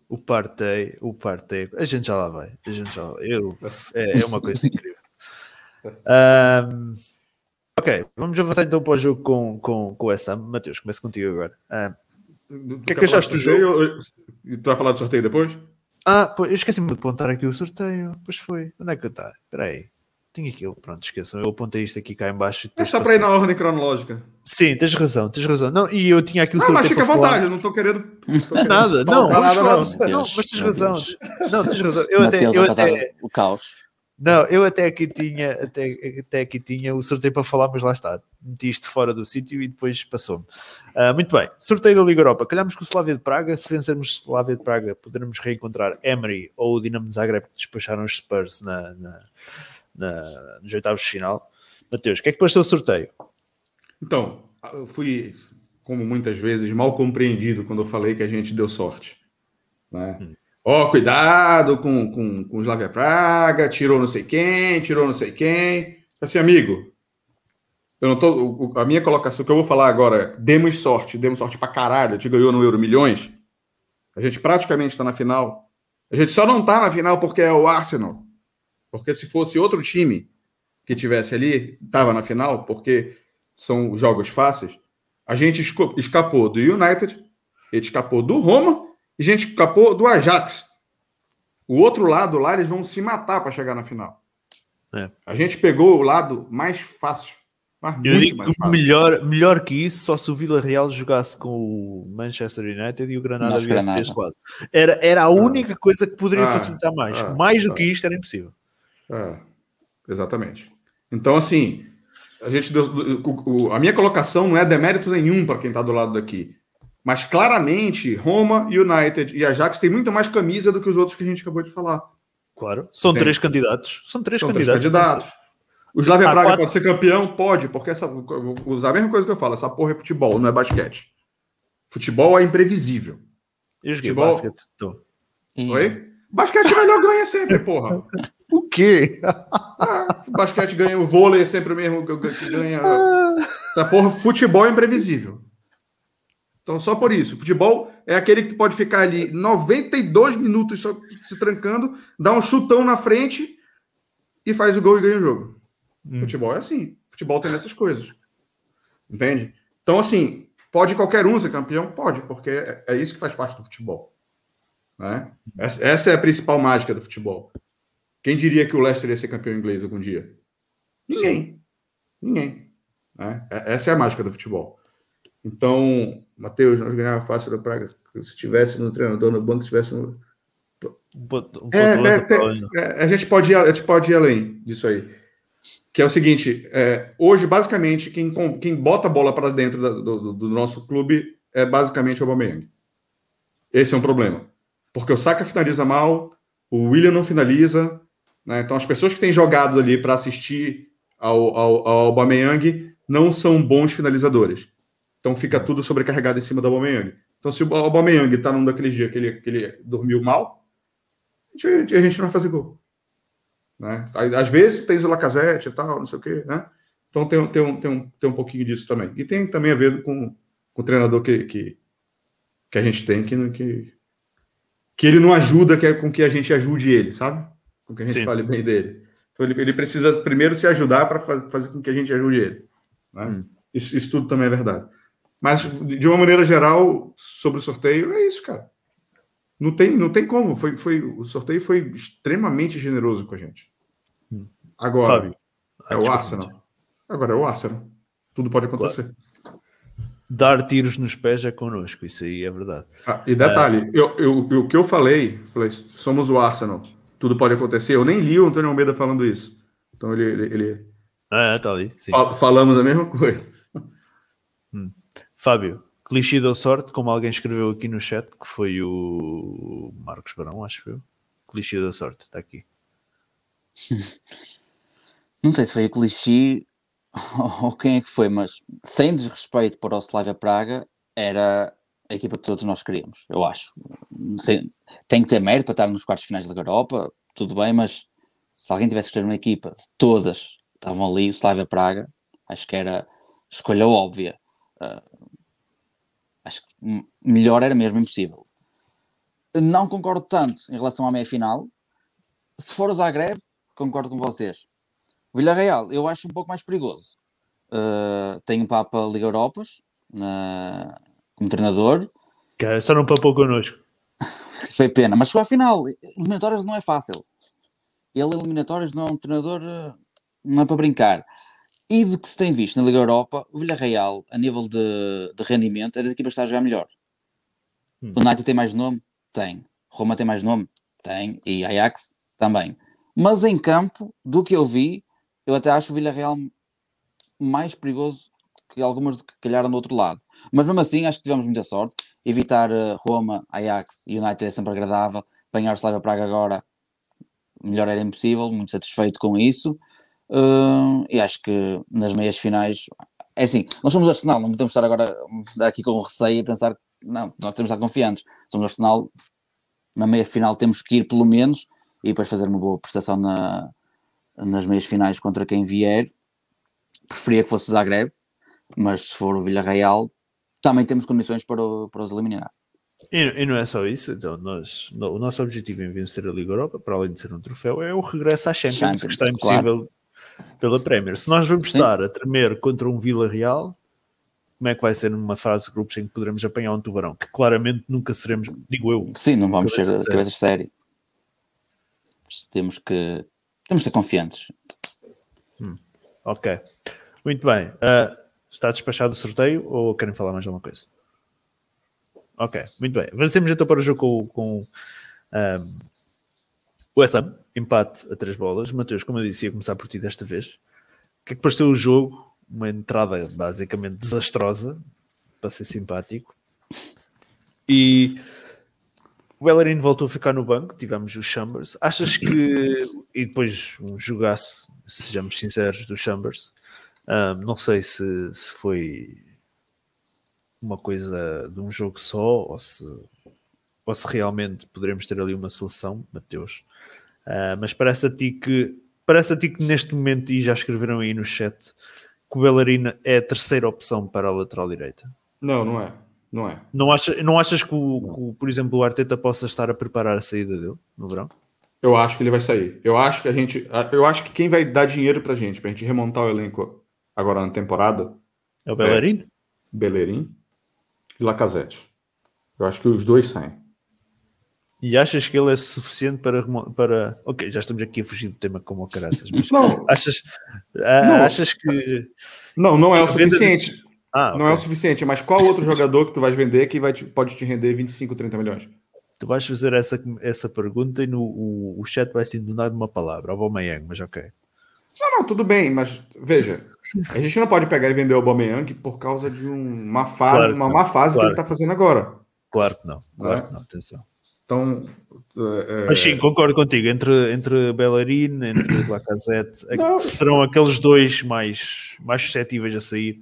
O partei, o partei. A gente já lá vai. A gente já lá vai. Eu, é, é uma coisa incrível. Ahm, ok, vamos avançar então para o jogo com, com, com o West Ham. Mateus, começo contigo agora. Ah, O que é que achaste do jogo? Tu vai falar do sorteio depois? ah, pô, eu esqueci-me de apontar aqui o sorteio. Pois foi. Onde é que eu está? Espera aí. Tenho aquilo. Pronto, esqueçam. Eu apontei isto aqui cá em baixo. e É só para ir na ordem cronológica. Sim, tens razão, tens razão. Não, e eu tinha aqui o Ah, mas sorteio fica à vontade, eu não estou querendo. tô querendo Nada, não, nada, não. não, Deus, mas tens razão. Não, tens razão. Eu até, Mateus eu a causar até, o caos. Não, eu até aqui tinha, até, até aqui tinha o sorteio para falar, mas lá está. Meti isto fora do sítio e depois passou-me. Ah, muito bem, sorteio da Liga Europa. Calhamos com o Slavia de Praga. Se vencermos o Slavia de Praga, poderemos reencontrar Emery ou o Dinamo de Zagreb que despacharam os Spurs na, na, na, nos oitavos de final. Mateus, o que é que pareceu o sorteio? Então, eu fui, como muitas vezes, mal compreendido quando eu falei que a gente deu sorte. Né? Ó, cuidado com, com, com o Slavia Praga, tirou não sei quem, tirou não sei quem. Assim, amigo, eu não tô, a minha colocação que eu vou falar agora demos sorte, demos sorte pra caralho, gente ganhou no Euro milhões. A gente praticamente está na final. A gente só não está na final porque é o Arsenal. Porque se fosse outro time que tivesse ali, estava na final, porque são jogos fáceis. A gente escapou do United, a gente escapou do Roma e a gente escapou do Ajax. O outro lado lá, eles vão se matar para chegar na final. É. A gente pegou o lado mais fácil. Mas Eu digo mais que fácil. melhor, melhor que isso, só se o Vila Real jogasse com o Manchester United e o Granada viesse Granada. deste lado. Era, era a única coisa que poderia Ah, facilitar mais. ah, mais do ah. que isto era impossível. É, exatamente. Então, assim, a gente deu, o- o- a minha colocação não é demérito nenhum para quem está do lado daqui. Mas claramente, Roma, United e Ajax têm muito mais camisa do que os outros que a gente acabou de falar. Claro. São três candidatos. São três São três candidatos. candidatos. O Slavia Praga quatro. pode ser campeão? Pode, porque essa, eu vou usar a mesma coisa que eu falo: essa porra é futebol, não é basquete. Futebol é imprevisível. Eu joguei Futebol- basquete. Tô. E- Oi? Basquete é melhor ganha sempre, porra. O quê? Ah, basquete ganha, o vôlei é sempre o mesmo que que ganha. Essa porra, futebol é imprevisível. Então, só por isso. Futebol é aquele que tu pode ficar ali 92 minutos só se trancando, dá um chutão na frente e faz o gol e ganha o jogo. Futebol é assim. Futebol tem essas coisas. Entende? Então, assim, pode qualquer um ser campeão? Pode, porque é, é isso que faz parte do futebol. Né? Essa, é a principal mágica do futebol. Quem diria que o Leicester ia ser campeão inglês algum dia? Ninguém. Ninguém. Né? É- Essa é a mágica do futebol. Então, Matheus, nós ganhávamos fácil da Praga. Se tivesse no treinador no banco, se tivesse no. É, é, para onde? é, a, gente pode ir, a gente pode ir além disso aí. Que é o seguinte: é, hoje, basicamente, quem, quem bota a bola para dentro da- do, do- do nosso clube é basicamente o Aubameyang. Esse é um problema. Porque o Saka finaliza mal, o William não finaliza. né? Então, as pessoas que têm jogado ali para assistir ao, ao, ao Aubameyang não são bons finalizadores. Então, fica tudo sobrecarregado em cima do Aubameyang. Então, se o Aubameyang está num daqueles dias que ele, que ele dormiu mal, a gente, a gente não vai fazer gol. Né? Às vezes tem o Lacazette e tal, não sei o quê, né? Então tem, um- tem, um, tem, um, tem um pouquinho disso também. E tem também a ver com, com o treinador que, que, que a gente tem, que, que, que ele não ajuda que é com que a gente ajude ele, sabe? Com que a gente Sim. fale bem dele. Então ele, ele precisa primeiro se ajudar para faz, fazer com que a gente ajude ele. Né? Hum. Isso, isso tudo também é verdade. Mas, de uma maneira geral, sobre o sorteio, é isso, cara. Não tem, não tem como. Foi, foi, o sorteio foi extremamente generoso com a gente. Agora, Fábio. é o Arsenal. Agora é o Arsenal. Tudo pode acontecer. Dar tiros nos pés é connosco, isso aí é verdade. Ah, e detalhe, eu, eu, eu- o que eu falei, falei, somos o Arsenal. Tudo pode acontecer. Eu nem li o Antônio Almeida falando isso. Então ele, ele, ele- Ah, tá ali. Sim. fal- falamos a mesma coisa. Fábio, clichê deu sorte, como alguém escreveu aqui no chat, que foi o Marcos Barão, acho eu. Clichê deu sorte, está aqui. Não sei se foi o clichê ou quem é que foi, mas sem desrespeito para o Slavia Praga, era a equipa que todos nós queríamos, eu acho. Sei, tem que ter mérito para estar nos quartos finais da Europa, tudo bem, mas se alguém tivesse que escolher uma equipa, todas estavam ali, o Slavia Praga, acho que era escolha óbvia. Ah, acho que melhor era mesmo impossível. Não concordo tanto em relação à meia-final. Se for o Zagreb, concordo com vocês. Villarreal, eu acho um pouco mais perigoso. Uh, tem o Papa Liga Europas na- como treinador. Cara, só não papou connosco. Foi pena, mas chegou à final. Eliminatórias não é fácil. Ele, eliminatórias, não é um treinador, uh, não é para brincar. E do que se tem visto na Liga Europa, o Villarreal, a nível de, de rendimento, é das equipas que está a jogar melhor. Hum. O United tem mais nome? Tem. Roma tem mais nome? Tem. E Ajax também. Mas em campo, do que eu vi, eu até acho o Villarreal mais perigoso que algumas que calharam do outro lado. Mas mesmo assim, acho que tivemos muita sorte. Evitar uh, Roma, Ajax e United é sempre agradável. Apanhar o Slavia Praga agora, melhor era impossível. Muito satisfeito com isso. Uh, e acho que nas meias finais, é assim, nós somos Arsenal, não podemos estar agora aqui com receio e pensar que não, nós temos de estar confiantes. Somos Arsenal, na meia final temos que ir pelo menos e depois fazer uma boa prestação na, nas meias finais contra quem vier. Preferia que fosse Zagreb, mas se for o Villarreal, também temos condições para, o- para os eliminar. E, e não é só isso, então nós, no- o nosso objetivo em vencer a Liga Europa, para além de ser um troféu, é o regresso à Champions, Champions, que está impossível pela Premier. Se nós vamos Sim. estar a tremer contra um Vila Real, como é que vai ser numa fase de grupos em que poderemos apanhar um tubarão? Que claramente nunca seremos, digo eu, Sim, não vamos Cabeça ser cabeças de série. Temos que, temos que ser confiantes. Ok. Muito bem. Ah, está despachado o sorteio ou querem falar mais alguma coisa? Ok, muito bem. Avancemos então para o jogo com, com ahm, o West Ham. Empate a três bolas. Mateus, como eu disse, ia começar por ti desta vez. O que é que pareceu o jogo? Uma entrada basicamente desastrosa, para ser simpático. E o Bellerin voltou a ficar no banco, tivemos o Chambers. Achas que. E depois um jogaço, sejamos sinceros, do Chambers. Ahm, não sei se, se foi uma coisa de um jogo só ou se, ou se realmente poderemos ter ali uma solução, Mateus. Ah, mas parece a ti que parece a ti que neste momento, e já escreveram aí no chat, que o Bellerin é a terceira opção para a lateral direita. Não, não é. Não é. Não, acha, não achas que, o, que o, por exemplo, o Arteta possa estar a preparar a saída dele no verão? Eu acho que ele vai sair. Eu acho que a gente. Eu acho que quem vai dar dinheiro pra gente, pra gente remontar o elenco agora na temporada, É o Bellerin? Bellerin e Lacazette. Eu acho que os dois saem. E achas que ele é suficiente para, para. Ok, já estamos aqui a fugir do tema como o caraças, mas Não, achas, ah, Não. achas que. não, não é o suficiente. Ah, Não é o suficiente, mas qual outro jogador que tu vais vender que vai te- pode te render 25, 30 milhões? Tu vais fazer essa, essa pergunta e no, o, o chat vai se inundar de uma palavra, Aubameyang, mas ok. Não, não, tudo bem, mas veja, a gente não pode pegar e vender o Aubameyang por causa de um- uma fase, Claro uma não, má fase claro. que ele está fazendo agora. Claro que não, claro É. que não, atenção. Então, é, Mas sim, concordo contigo. Entre, entre Bellerin, entre Lacazette, é Não. serão aqueles dois mais, mais suscetíveis a sair.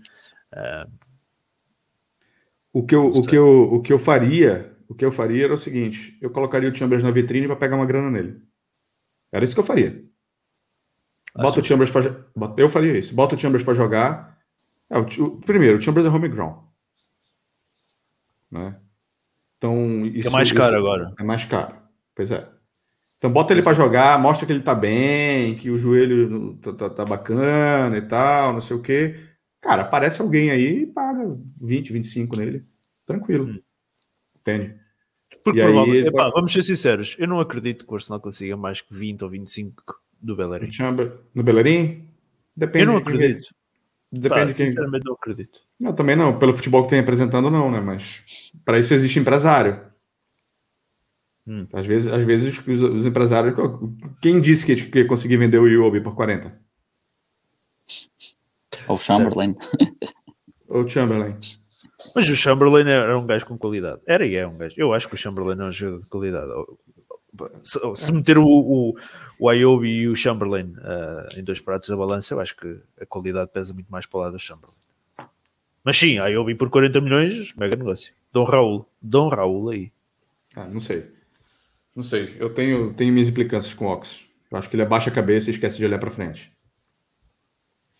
o que eu, o que eu, o que eu faria, o que eu faria era o seguinte: eu colocaria o Chambers na vitrine para pegar uma grana nele. Era isso que eu faria. Bota o? Chambers para eu faria isso. Bota o Chambers para jogar. É, o, o- primeiro, o Chambers é homegrown, né? Então Que isso é mais caro agora. É mais caro. Pois é. Então bota ele para jogar, mostra que ele tá bem, que o joelho tá, tá, tá, bacana e tal, não sei o quê. Cara, aparece alguém aí e paga 20, 25 nele. Tranquilo. Hum. Entende? Porque provavelmente, epá, vamos ser sinceros, eu não acredito que o Arsenal consiga mais que 20 ou 25 do Bellerin. No Bellerin? Depende. Eu não acredito. Depende Pá, de quem. Sinceramente, não acredito. Não, também não. Pelo futebol que tem apresentando, não, né? Mas para isso existe empresário. Hum. Às vezes, às vezes os, os, empresários. Quem disse que, que ia conseguir vender o Iwobi por 40? Ou Chamberlain. Ou Chamberlain. Mas o Chamberlain era um gajo com qualidade. Era e é um gajo. Eu acho que o Chamberlain é um jogador de qualidade. Se, se meter o, o, o Ayobi e o Chamberlain uh, em dois pratos da balança, eu acho que a qualidade pesa muito mais para o lado do Chamberlain. Mas sim, Ayobi por 40 milhões, mega negócio. Dom Raul, Dom Raul aí. Ah, não sei. Não sei. Eu tenho, tenho minhas implicâncias com o Ox. Eu acho que ele abaixa a cabeça e esquece de olhar para frente.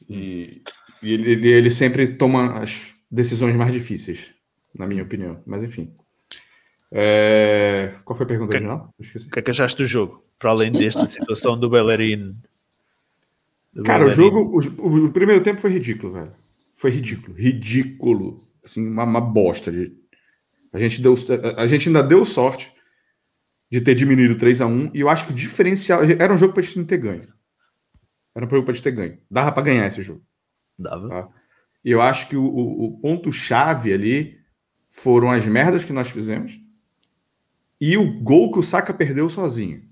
E, e ele, ele, ele sempre toma as decisões mais difíceis, na minha opinião. Mas enfim. É... Qual foi a pergunta original? O que é que achaste do jogo? Para além desta situação do Bellerin. Do Cara, Bellerin. o jogo, o, o, primeiro tempo foi ridículo, velho. Foi ridículo, ridículo. Assim, uma, uma bosta. De... A, gente deu, a, a gente ainda deu sorte de ter diminuído 3 a 1 e eu acho que o diferencial. Era um jogo para a gente não ter ganho. Era um jogo para a gente ter ganho. Dava para ganhar esse jogo. Dava. Tá? E eu acho que o, o, o ponto-chave ali foram as merdas que nós fizemos e o gol que o Saka perdeu sozinho.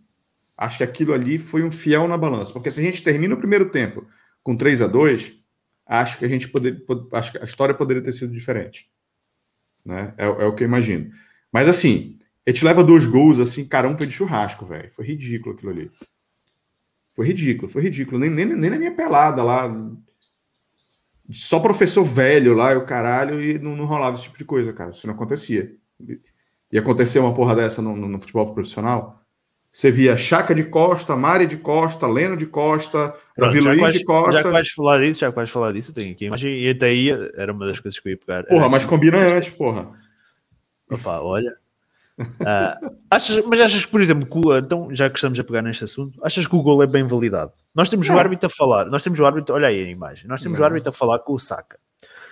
Acho que aquilo ali foi um fiel na balança. Porque se a gente termina o primeiro tempo com 3 a 2 acho que a gente poderia. Acho que a história poderia ter sido diferente. Né? É, é o que eu imagino. Mas assim, ele te leva dois gols, assim, caramba, foi de churrasco, velho. Foi ridículo aquilo ali. Foi ridículo, foi ridículo. Nem, nem, nem na minha pelada lá. Só professor velho lá, o caralho, e não, não rolava esse tipo de coisa, cara. Isso não acontecia e aconteceu uma porra dessa no, no, futebol profissional, você via Chaca de Costa, Mari de Costa, Leno de Costa, Davi Luiz de Costa. Já vais falar disso, já vais falar disso, tem aqui imagem. E até aí era uma das coisas que eu ia pegar. Porra, mas combina antes, porra. Opa, olha. Uh, achas, mas achas que, por exemplo, que, então, já que estamos a pegar neste assunto, achas que o gol é bem validado? Nós temos o árbitro a falar, nós temos o árbitro, olha aí a imagem, nós temos não. o árbitro a falar com o Saca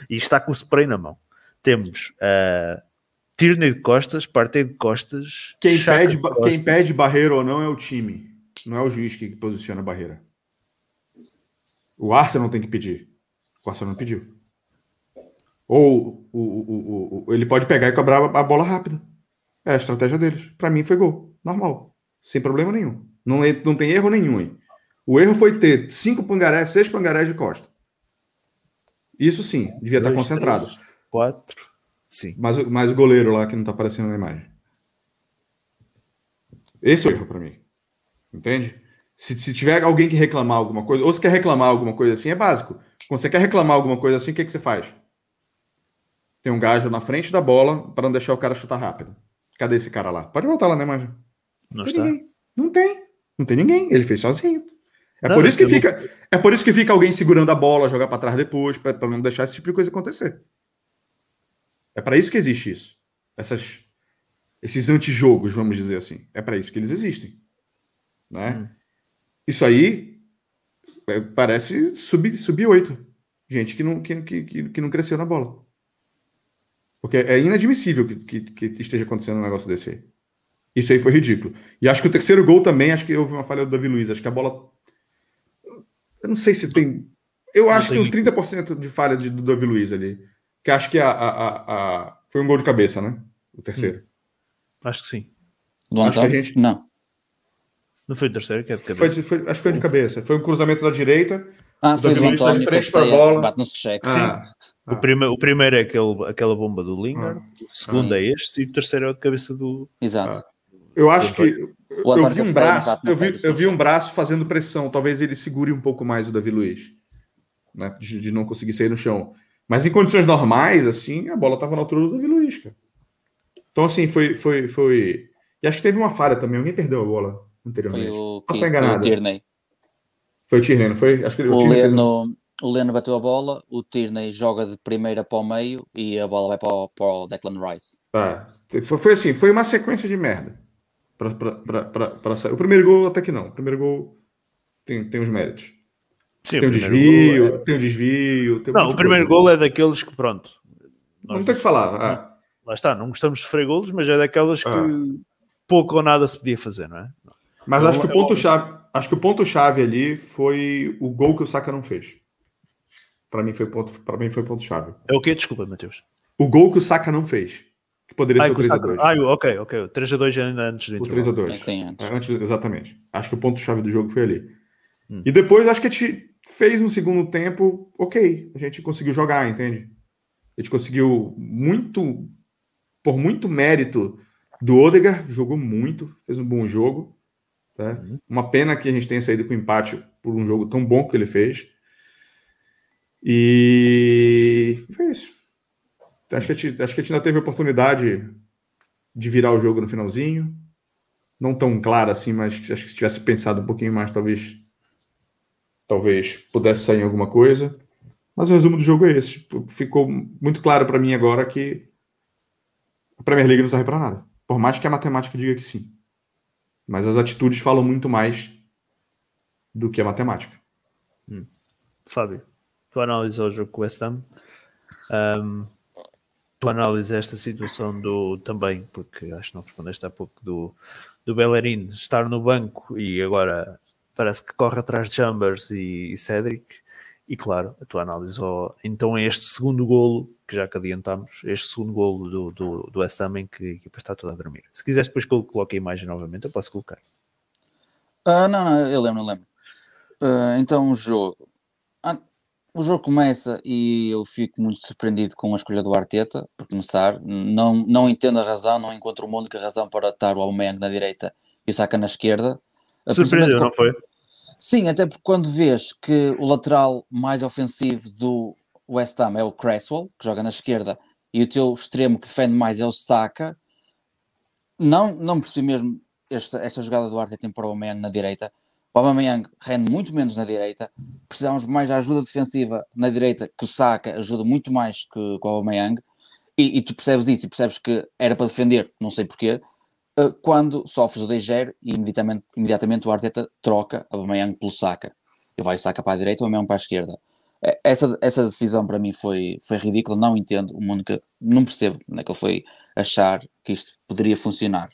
e está com o spray na mão. Temos uh, Tierney de costas, Partey de costas. Quem pede, de costas. quem pede barreira ou não é o time, não é o juiz que posiciona a barreira. O Arsenal tem que pedir. O Arsenal não pediu. Ou o, o, o, ele pode pegar e cobrar a bola rápida. É a estratégia deles. Para mim foi gol. Normal. Sem problema nenhum. Não, é, não tem erro nenhum aí. O erro foi ter cinco pangarés, seis pangarés de costa. Isso sim, devia Dois, estar concentrado. Três, quatro. Sim. Mas, mas o goleiro lá que não tá aparecendo na imagem. Esse é o erro para mim. Entende? Se, se tiver alguém que reclamar alguma coisa, ou se quer reclamar alguma coisa assim, é básico. Quando você quer reclamar alguma coisa assim, o que, que você faz? Tem um gajo na frente da bola para não deixar o cara chutar rápido. Cadê esse cara lá? Pode voltar lá na imagem. Não, está. Ninguém. Não tem. Não tem ninguém. Ele fez sozinho. É não, por isso que fica. É por isso que fica alguém segurando a bola, jogar para trás depois, para não deixar esse tipo de coisa acontecer. É para isso que existe isso. Essas, esses antijogos, vamos dizer assim. É para isso que eles existem. Né? Hum. Isso aí é, parece sub, sub 8. Gente que não, que, que, que não cresceu na bola. Porque é inadmissível que, que, que, esteja acontecendo um negócio desse aí. Isso aí foi ridículo. E acho que o terceiro gol também, acho que houve uma falha do Davi Luiz. Acho que a bola. Eu não sei se tem. Eu acho que tem uns 30% de falha de, do Davi Luiz ali que acho que a, a, a, foi um gol de cabeça, né? O terceiro. Hum. Acho que sim. Do acho que a gente... Não. Não foi o terceiro, que é de cabeça. Foi, foi, acho que foi de cabeça. Foi um cruzamento da direita. Ah, foi o Antônio, frente para a bola. Bate no cheque. Ah, ah. O, primeiro, o primeiro é aquele, aquela bomba do Lingard, ah. o segundo é este e o terceiro é o de cabeça do. Exato. Ah. Eu acho que. Eu vi um braço, eu vi, eu vi um braço fazendo pressão. Talvez ele segure um pouco mais o Davi Luiz. Né, de, de não conseguir sair no chão. Mas em condições normais, assim, a bola estava na altura do Davi Luiz, cara. Então, assim, foi, foi, foi. E acho que teve uma falha também. Alguém perdeu a bola anteriormente. Foi o, Posso estar enganado. o Tierney. Foi o Tierney, não foi? Acho que o, o Leno, o Leno bateu a bola, o Tierney joga de primeira para o meio e a bola vai para o, para o Declan Rice. Ah, foi, foi assim, foi uma sequência de merda. para sair. O primeiro gol até que não. O primeiro gol tem, tem os méritos. Sim, tem o desvio, é... tem o desvio. Tem não, o primeiro gol é daqueles que, pronto. Não tem que falar. Ah. Lá está, não gostamos de sofrer golos, mas é daquelas que ah. pouco ou nada se podia fazer, não é? Mas então, acho que o ponto chave, acho que o ponto chave ali foi o gol que o Saka não fez. Para mim foi ponto, para mim foi ponto chave. É o quê? Desculpa, Matheus. O gol que o Saka não fez. Que poderia ser o 3x2. Ah, ok, ok. O 3x2 ainda antes do O 3x2. Sim, antes. É, antes. Exatamente. Acho que o ponto-chave do jogo foi ali. Hum. E depois acho que a gente fez um segundo tempo, ok. A gente conseguiu jogar, entende? A gente conseguiu muito, por muito mérito do Odegar, jogou muito, fez um bom jogo. Tá? Uhum. Uma pena que a gente tenha saído com empate por um jogo tão bom que ele fez. E foi isso. Acho que, a gente, acho que a gente ainda teve oportunidade de virar o jogo no finalzinho. Não tão claro assim, mas acho que se tivesse pensado um pouquinho mais, talvez talvez pudesse sair alguma coisa. Mas o resumo do jogo é esse. Ficou muito claro para mim agora que a Premier League não serve para nada. Por mais que a matemática diga que sim. Mas as atitudes falam muito mais do que a matemática. Hum. Fábio, tu analisas o jogo com o West Ham. Um, tu analisas esta situação do também, porque acho que não respondeste há pouco, do, do Bellerin estar no banco e agora parece que corre atrás de Chambers e, e Cedric. E claro, a tua análise ao, então é este segundo golo, que já que adiantamos, este segundo golo do, do, do West Ham em que a equipa está toda a dormir. Se quiseres depois que eu coloque a imagem novamente, eu posso colocar. Uh, não, não, eu lembro, eu lembro. Uh, então o jogo o jogo começa e eu fico muito surpreendido com a escolha do Arteta, por começar. Não, não entendo a razão, não encontro uma única razão para estar o Aubameyang na direita e o Saka na esquerda. Surpreendeu, não foi? Sim, até porque quando vês que o lateral mais ofensivo do West Ham é o Cresswell, que joga na esquerda, e o teu extremo que defende mais é o Saka, não, não si mesmo esta, esta jogada do Arteta para o Aubameyang na direita, o Aubameyang rende muito menos na direita, precisamos mais de ajuda defensiva na direita, que o Saka ajuda muito mais que, que o Aubameyang, e, e tu percebes isso, e percebes que era para defender, não sei porquê, uh, quando sofres o 2-0 e imediatamente, imediatamente o Arteta troca Aubameyang pelo Saka, e vai Saka para a direita ou Aubameyang para a esquerda. Eh, essa, essa decisão para mim foi, foi ridícula, não entendo, o Mônica, não percebo como é que ele foi achar que isto poderia funcionar.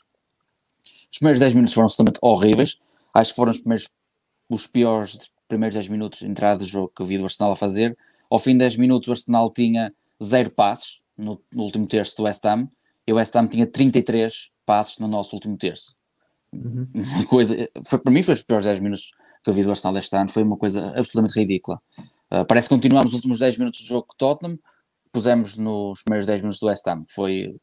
Os primeiros 10 minutos foram absolutamente horríveis, Acho que foram os primeiros, os piores primeiros 10 minutos de entrada do jogo que eu vi do Arsenal a fazer. Ao fim de 10 minutos, o Arsenal tinha zero passes no, no último terço do West Ham e o West Ham tinha 33 passes no nosso último terço. Uhum. Uma coisa, foi, para mim, foi os piores 10 minutos que eu vi do Arsenal este ano. Foi uma coisa absolutamente ridícula. Uh, parece que continuamos os últimos 10 minutos do jogo com Tottenham, pusemos nos primeiros 10 minutos do West Ham. Foi,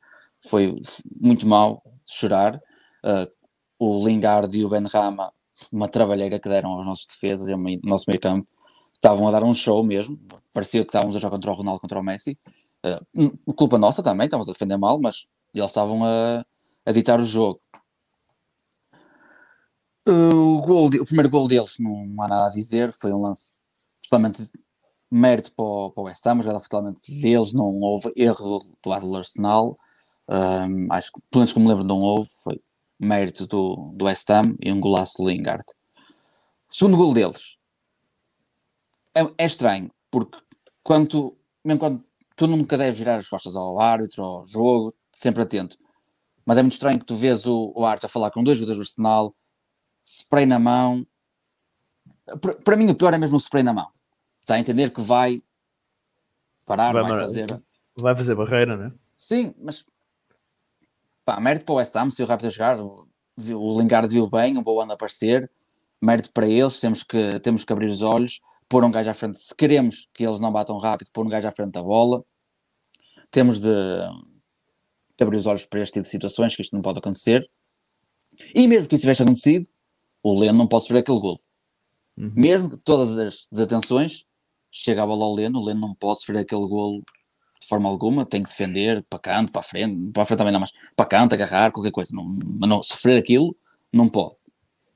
foi muito mal chorar. Uh, o Lingard e o Ben Rama uma trabalheira que deram aos nossos defesas e ao nosso meio campo. Estavam a dar um show mesmo, parecia que estávamos a jogar contra o Ronaldo, contra o Messi. Uh, culpa nossa também, estávamos a defender mal, mas eles estavam a, a ditar o jogo. O, gol, o primeiro gol deles não, há nada a dizer, foi um lance totalmente mérito para o, o West Ham, jogada totalmente deles, não houve erro do, do lado do Arsenal. Um, acho que, pelo menos como me lembro, não houve, foi mérito do, do West Ham e um golaço do Lingard. O segundo gol deles é, é estranho, porque quando tu, mesmo quando tu nunca deves virar as costas ao árbitro, ao jogo, sempre atento. Mas é muito estranho que tu vês o, o árbitro a falar com dois jogadores do Arsenal, spray na mão. Para mim, o pior é mesmo o spray na mão. Está a entender que vai parar, vai, vai fazer. Vai fazer barreira, né? Sim, mas Pá, mérito para o West Ham, se o rápido a jogar, o, o Lingard viu bem, um bom ano a aparecer, mérito para eles, temos que, temos que abrir os olhos, pôr um gajo à frente, se queremos que eles não batam rápido, pôr um gajo à frente da bola, temos de, de abrir os olhos para este tipo de situações, que isto não pode acontecer, e mesmo que isso tivesse acontecido, o Leno não pode sofrer aquele gol. Uhum. Mesmo que todas as desatenções, chega a bola ao Leno, o Leno não pode sofrer aquele gol de forma alguma, tem que defender para canto, para a frente, para a frente também não, mas para canto, agarrar, qualquer coisa, não, não sofrer aquilo, não pode.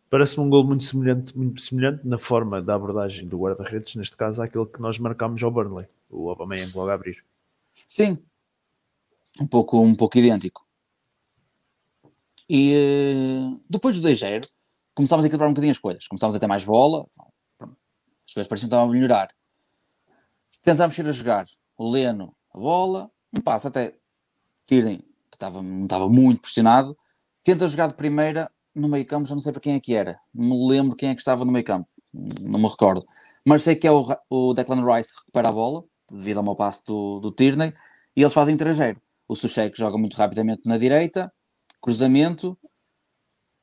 Parece-me um gol muito semelhante, muito semelhante na forma da abordagem do guarda-redes, neste caso àquele que nós marcámos ao Burnley, o Aubameyang logo a abrir. Sim, um pouco, um pouco idêntico. E eh, depois do 2-0, começámos a equilibrar um bocadinho as coisas. Começámos a ter mais bola, as coisas pareciam estavam a melhorar. Tentámos ir a jogar o Leno, a bola, um passo até Tierney, que estava, estava muito pressionado, tenta jogar de primeira no meio campo, já não sei para quem é que era, não me lembro quem é que estava no meio campo, não me recordo, mas sei que é o, o Declan Rice que recupera a bola, devido ao meu passo do, do e eles fazem 3 O Suchek joga muito rapidamente na direita, cruzamento,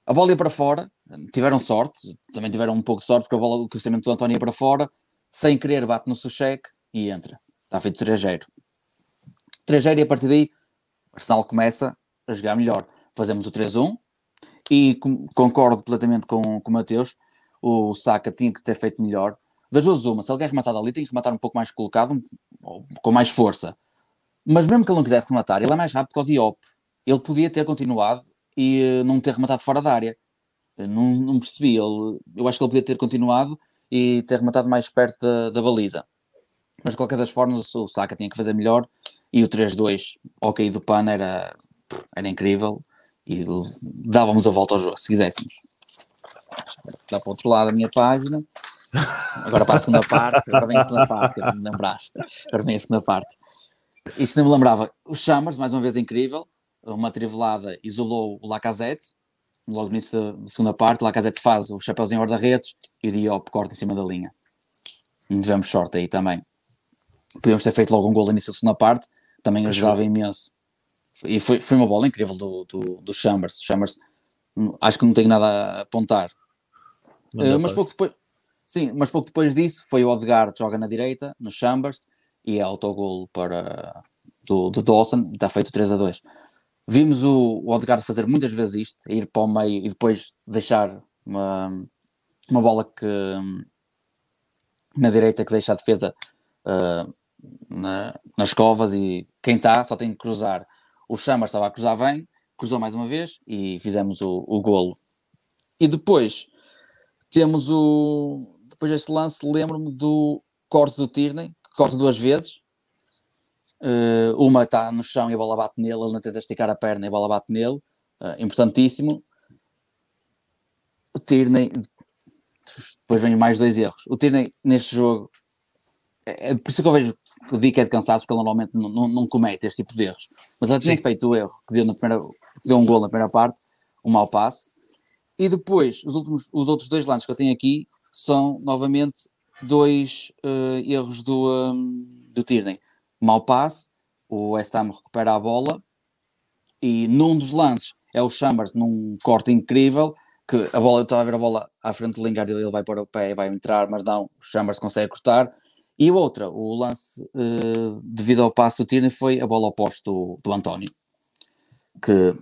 a bola ia para fora, tiveram sorte, também tiveram um pouco de sorte, porque a bola, o cruzamento do António ia para fora, sem querer bate no Suchek e entra. Está feito 3-0. 3-0 e a partir daí o Arsenal começa a jogar melhor. Fazemos o 3-1 e com, concordo completamente com, com o Mateus, o Saka tinha que ter feito melhor. Das duas uma, se ele quer rematar ali, tem que rematar um pouco mais colocado, com mais força. Mas mesmo que ele não quisesse rematar, ele é mais rápido que o Diop. Ele podia ter continuado e uh, não ter rematado fora da área. Não, não percebi. Ele, eu acho que ele podia ter continuado e ter rematado mais perto da, da baliza. Mas de qualquer das formas, o Saka tinha que fazer melhor e o 3-2, ok, do PAN era, era incrível e dávamos a volta ao jogo, se quiséssemos. Dá para o outro lado a minha página. Agora para a segunda parte, agora vem a segunda parte, lembraste. Agora vem a segunda parte. Isto não me lembrava. Os Chamas, mais uma vez incrível, uma trivelada isolou o Lacazette, logo no início da, segunda parte, o Lacazette faz o chapéuzinho guarda-redes e o Diop corta em cima da linha. Tivemos sorte aí também. Podíamos ter feito logo um gol no início da segunda parte, também ajudava imenso. E foi, foi uma bola incrível do, do, do Chambers. Chambers, hum, acho que não tenho nada a apontar. Uh, mas pouco depois, sim, mas pouco depois disso foi o Odegaard joga na direita, no Chambers, e é autogol para do, do Dawson, está feito 3 a 2. Vimos o, o Odegaard fazer muitas vezes isto, ir para o meio e depois deixar uma, uma bola que na direita que deixa a defesa uh, na, nas covas e quem está só tem que cruzar. O Chamas estava a cruzar bem, cruzou mais uma vez e fizemos o, o golo. E depois temos o. Depois deste lance, lembro-me do corte do Tierney, corta duas vezes, Uh, uma está no chão e a bola bate nele, ele não tenta esticar a perna e a bola bate nele. Uh, importantíssimo. O Tierney, depois vem mais dois erros. O Tierney neste jogo, é, é por isso que eu vejo que o Dick é de cansaço, porque ele normalmente não, não, não comete este tipo de erros. Mas ele tinha feito o erro que deu, na primeira, que deu um gol na primeira parte, um mau passe. E depois, os, últimos, os outros dois lances que eu tenho aqui são novamente dois uh, erros do, um, do Tierney mau passe, o West Ham recupera a bola e num dos lances é o Chambers num corte incrível que a bola, eu estava a ver a bola à frente do Lingard ele vai para o pé e vai entrar, mas não, o Chambers consegue cortar. E outra, o lance uh, devido ao passo do Tierney foi a bola ao poste do, do António, que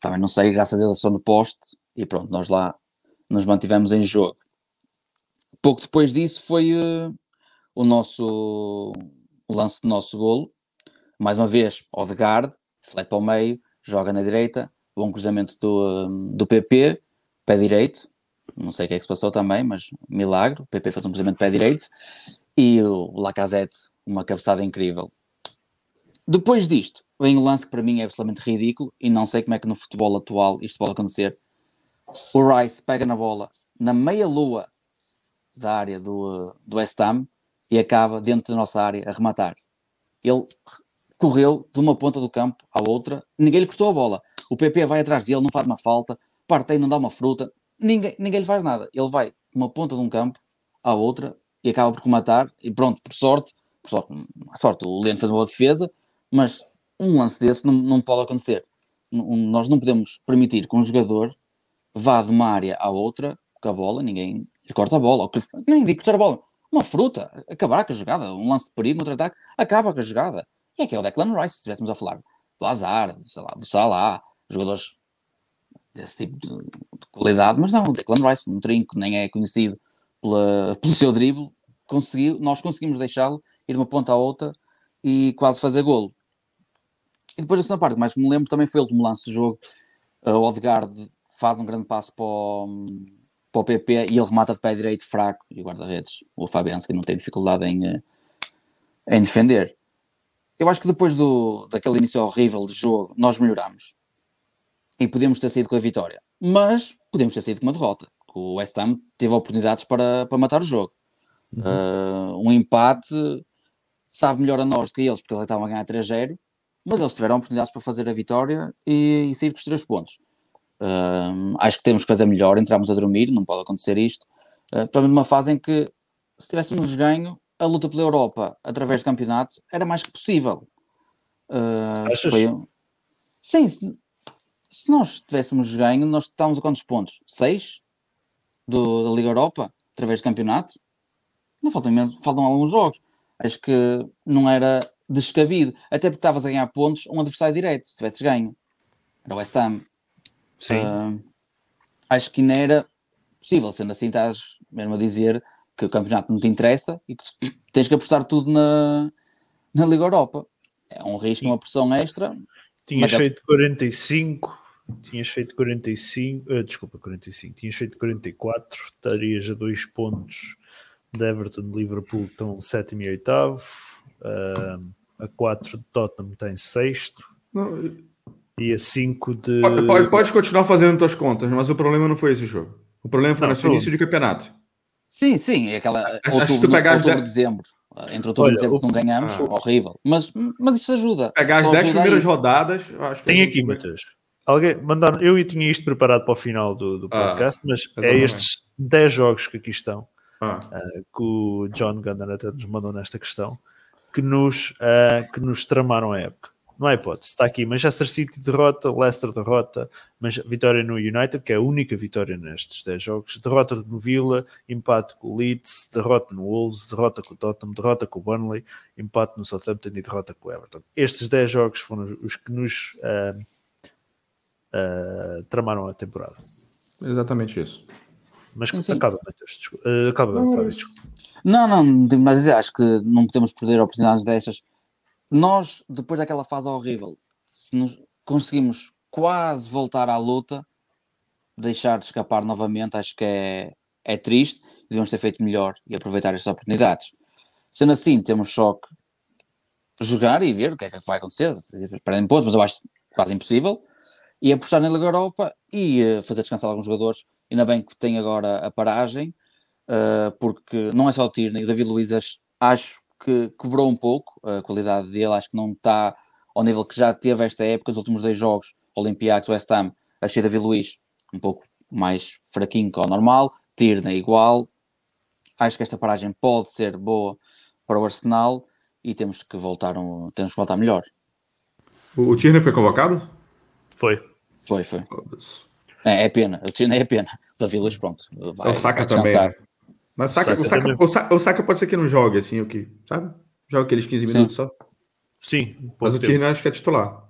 também não sei, graças a Deus, só no poste e pronto, nós lá nos mantivemos em jogo. Pouco depois disso foi uh, o nosso o lance do nosso golo. Mais uma vez, Odegaard, flat para o meio, joga na direita, bom cruzamento do, do PP, pé direito. Não sei o que é que se passou também, mas milagre. O PP faz um cruzamento pé direito. E o Lacazette, uma cabeçada incrível. Depois disto, vem o lance que para mim é absolutamente ridículo e não sei como é que no futebol atual isto pode acontecer. O Rice pega na bola na meia-lua da área do, do West Ham e acaba dentro da nossa área a rematar. Ele correu de uma ponta do campo à outra, ninguém lhe cortou a bola. O PP vai atrás dele, não faz uma falta, parte aí, não dá uma fruta, ninguém, ninguém lhe faz nada. Ele vai de uma ponta de um campo à outra e acaba por rematar. E pronto, por sorte, por sorte, sorte o Leno fez uma boa defesa, mas um lance desse não, não pode acontecer. Nós não podemos permitir que um jogador vá de uma área à outra com a bola, ninguém corta a bola, ou que, nem digo cortar a bola, uma fruta, acabará com a jogada, um lance de perigo, um contra-ataque, acaba com a jogada. E aqui é o Declan Rice, se estivéssemos a falar do Azar, sei lá, do Salah, jogadores desse tipo de, de, qualidade, mas não, o Declan Rice, um trinco, nem é conhecido pela, pelo seu drible, conseguiu, nós conseguimos deixá-lo ir de uma ponta à outra e quase fazer golo. E depois da segunda parte, que me lembro, também foi o último lance do jogo. O Odegaard faz um grande passo para o, para o PP e ele remata de pé direito fraco e guarda-redes, o Fabianski, não tem dificuldade em, eh, em defender. Eu acho que depois do, daquele início horrível de jogo, nós melhoramos. e podemos ter saído com a vitória. Mas podemos ter saído com uma derrota. porque O West Ham teve oportunidades para, para matar o jogo. Uh, um empate sabe melhor a nós do que eles, porque eles estavam a ganhar 3-0, mas eles tiveram oportunidades para fazer a vitória e, e sair com os três pontos. Uh, acho que temos que fazer melhor, entramos a dormir, não pode acontecer isto. Uh, Principalmente numa fase em que, se tivéssemos ganho, a luta pela Europa através do campeonato era mais que possível. Uh, Achas? foi Sim, se, se nós tivéssemos ganho, nós estávamos a quantos pontos? Seis? Do, da Liga Europa, através do campeonato? Não faltam, faltam alguns jogos. Acho que não era descabido, até porque estavas a ganhar pontos um adversário direto, se tivesses ganho. Era o West Ham. Sim. Ah, acho que ainda era possível, sendo assim, estás mesmo a dizer que o campeonato não te interessa e que tens que apostar tudo na, na Liga Europa. É um risco, uma pressão extra. Tinhas é- feito 45, tinhas feito 45, eh, desculpa, 45, tinhas feito 44, estarias a dois pontos de Everton de Liverpool, que estão sétimo e oitavo, ah, a 4 de Tottenham tem sexto, Não, e a 5 de. pode, pode- pode continuar fazendo tuas contas, mas o problema não foi esse jogo. O problema foi Não, início de campeonato. Sim, sim, é aquela Acho- outubro, tu pegares outubro de- dezembro. Entre outubro Olha, e dezembro o- que não ganhamos, Ah. horrível. Mas, mas isto ajuda. Pegar as Só 10 ajuda a primeiras isso. rodadas, acho que Tem a aqui, Matheus. Alguém mandaram, eu tinha isto preparado para o final do, do Ah, podcast, mas é exatamente. estes 10 jogos que aqui estão, Ah, que o John Gunner até nos mandou nesta questão, que nos, ah, que nos tramaram a época. Não há hipótese. Está aqui Manchester City derrota, Leicester derrota, mas vitória no United, que é a única vitória nestes 10 jogos, derrota no Villa, empate com o Leeds, derrota no Wolves, derrota com o Tottenham, derrota com o Burnley, empate no Southampton e derrota com o Everton. Estes 10 jogos foram os que nos ah, ah, tramaram a temporada. exatamente isso. Mas Sim, sim. acaba, Matheus. desculpa. Ah, acaba, Não, Fábio, mas- desculpa. Não, não, não tenho mais a dizer. Acho que não podemos perder oportunidades destas. Nós, depois daquela fase horrível, se nos conseguimos quase voltar à luta, deixar de escapar novamente, acho que é, é triste. Devemos ter feito melhor e aproveitar estas oportunidades. Sendo assim, temos só que jogar e ver o que é que vai acontecer. Perdem pontos, mas eu acho quase impossível. E apostar na Liga Europa e eh, fazer descansar alguns jogadores. Ainda bem que tem agora a paragem, Uh, porque não é só o Tierney, o David Luiz ach- acho que quebrou um pouco a qualidade dele, acho que não está ao nível que já teve esta época, os últimos dois jogos, Olympiacos, West Ham, achei David Luiz um pouco mais fraquinho que ao normal, Tierney igual, acho que esta paragem pode ser boa para o Arsenal e temos que voltar, um, temos que voltar melhor. O, o Tierney foi convocado? Foi. Foi, foi. Foda-se. É, é pena, o Tierney é pena. O David Luiz, pronto, vai, É o Saka vai também. descansar. Mas o Saka, o, Saka, o, Saka, o Saka pode ser que não jogue, assim, o que, sabe? Joga aqueles 15 Sim. minutos só. Sim, um pouco Mas o. Tierney acho que é titular.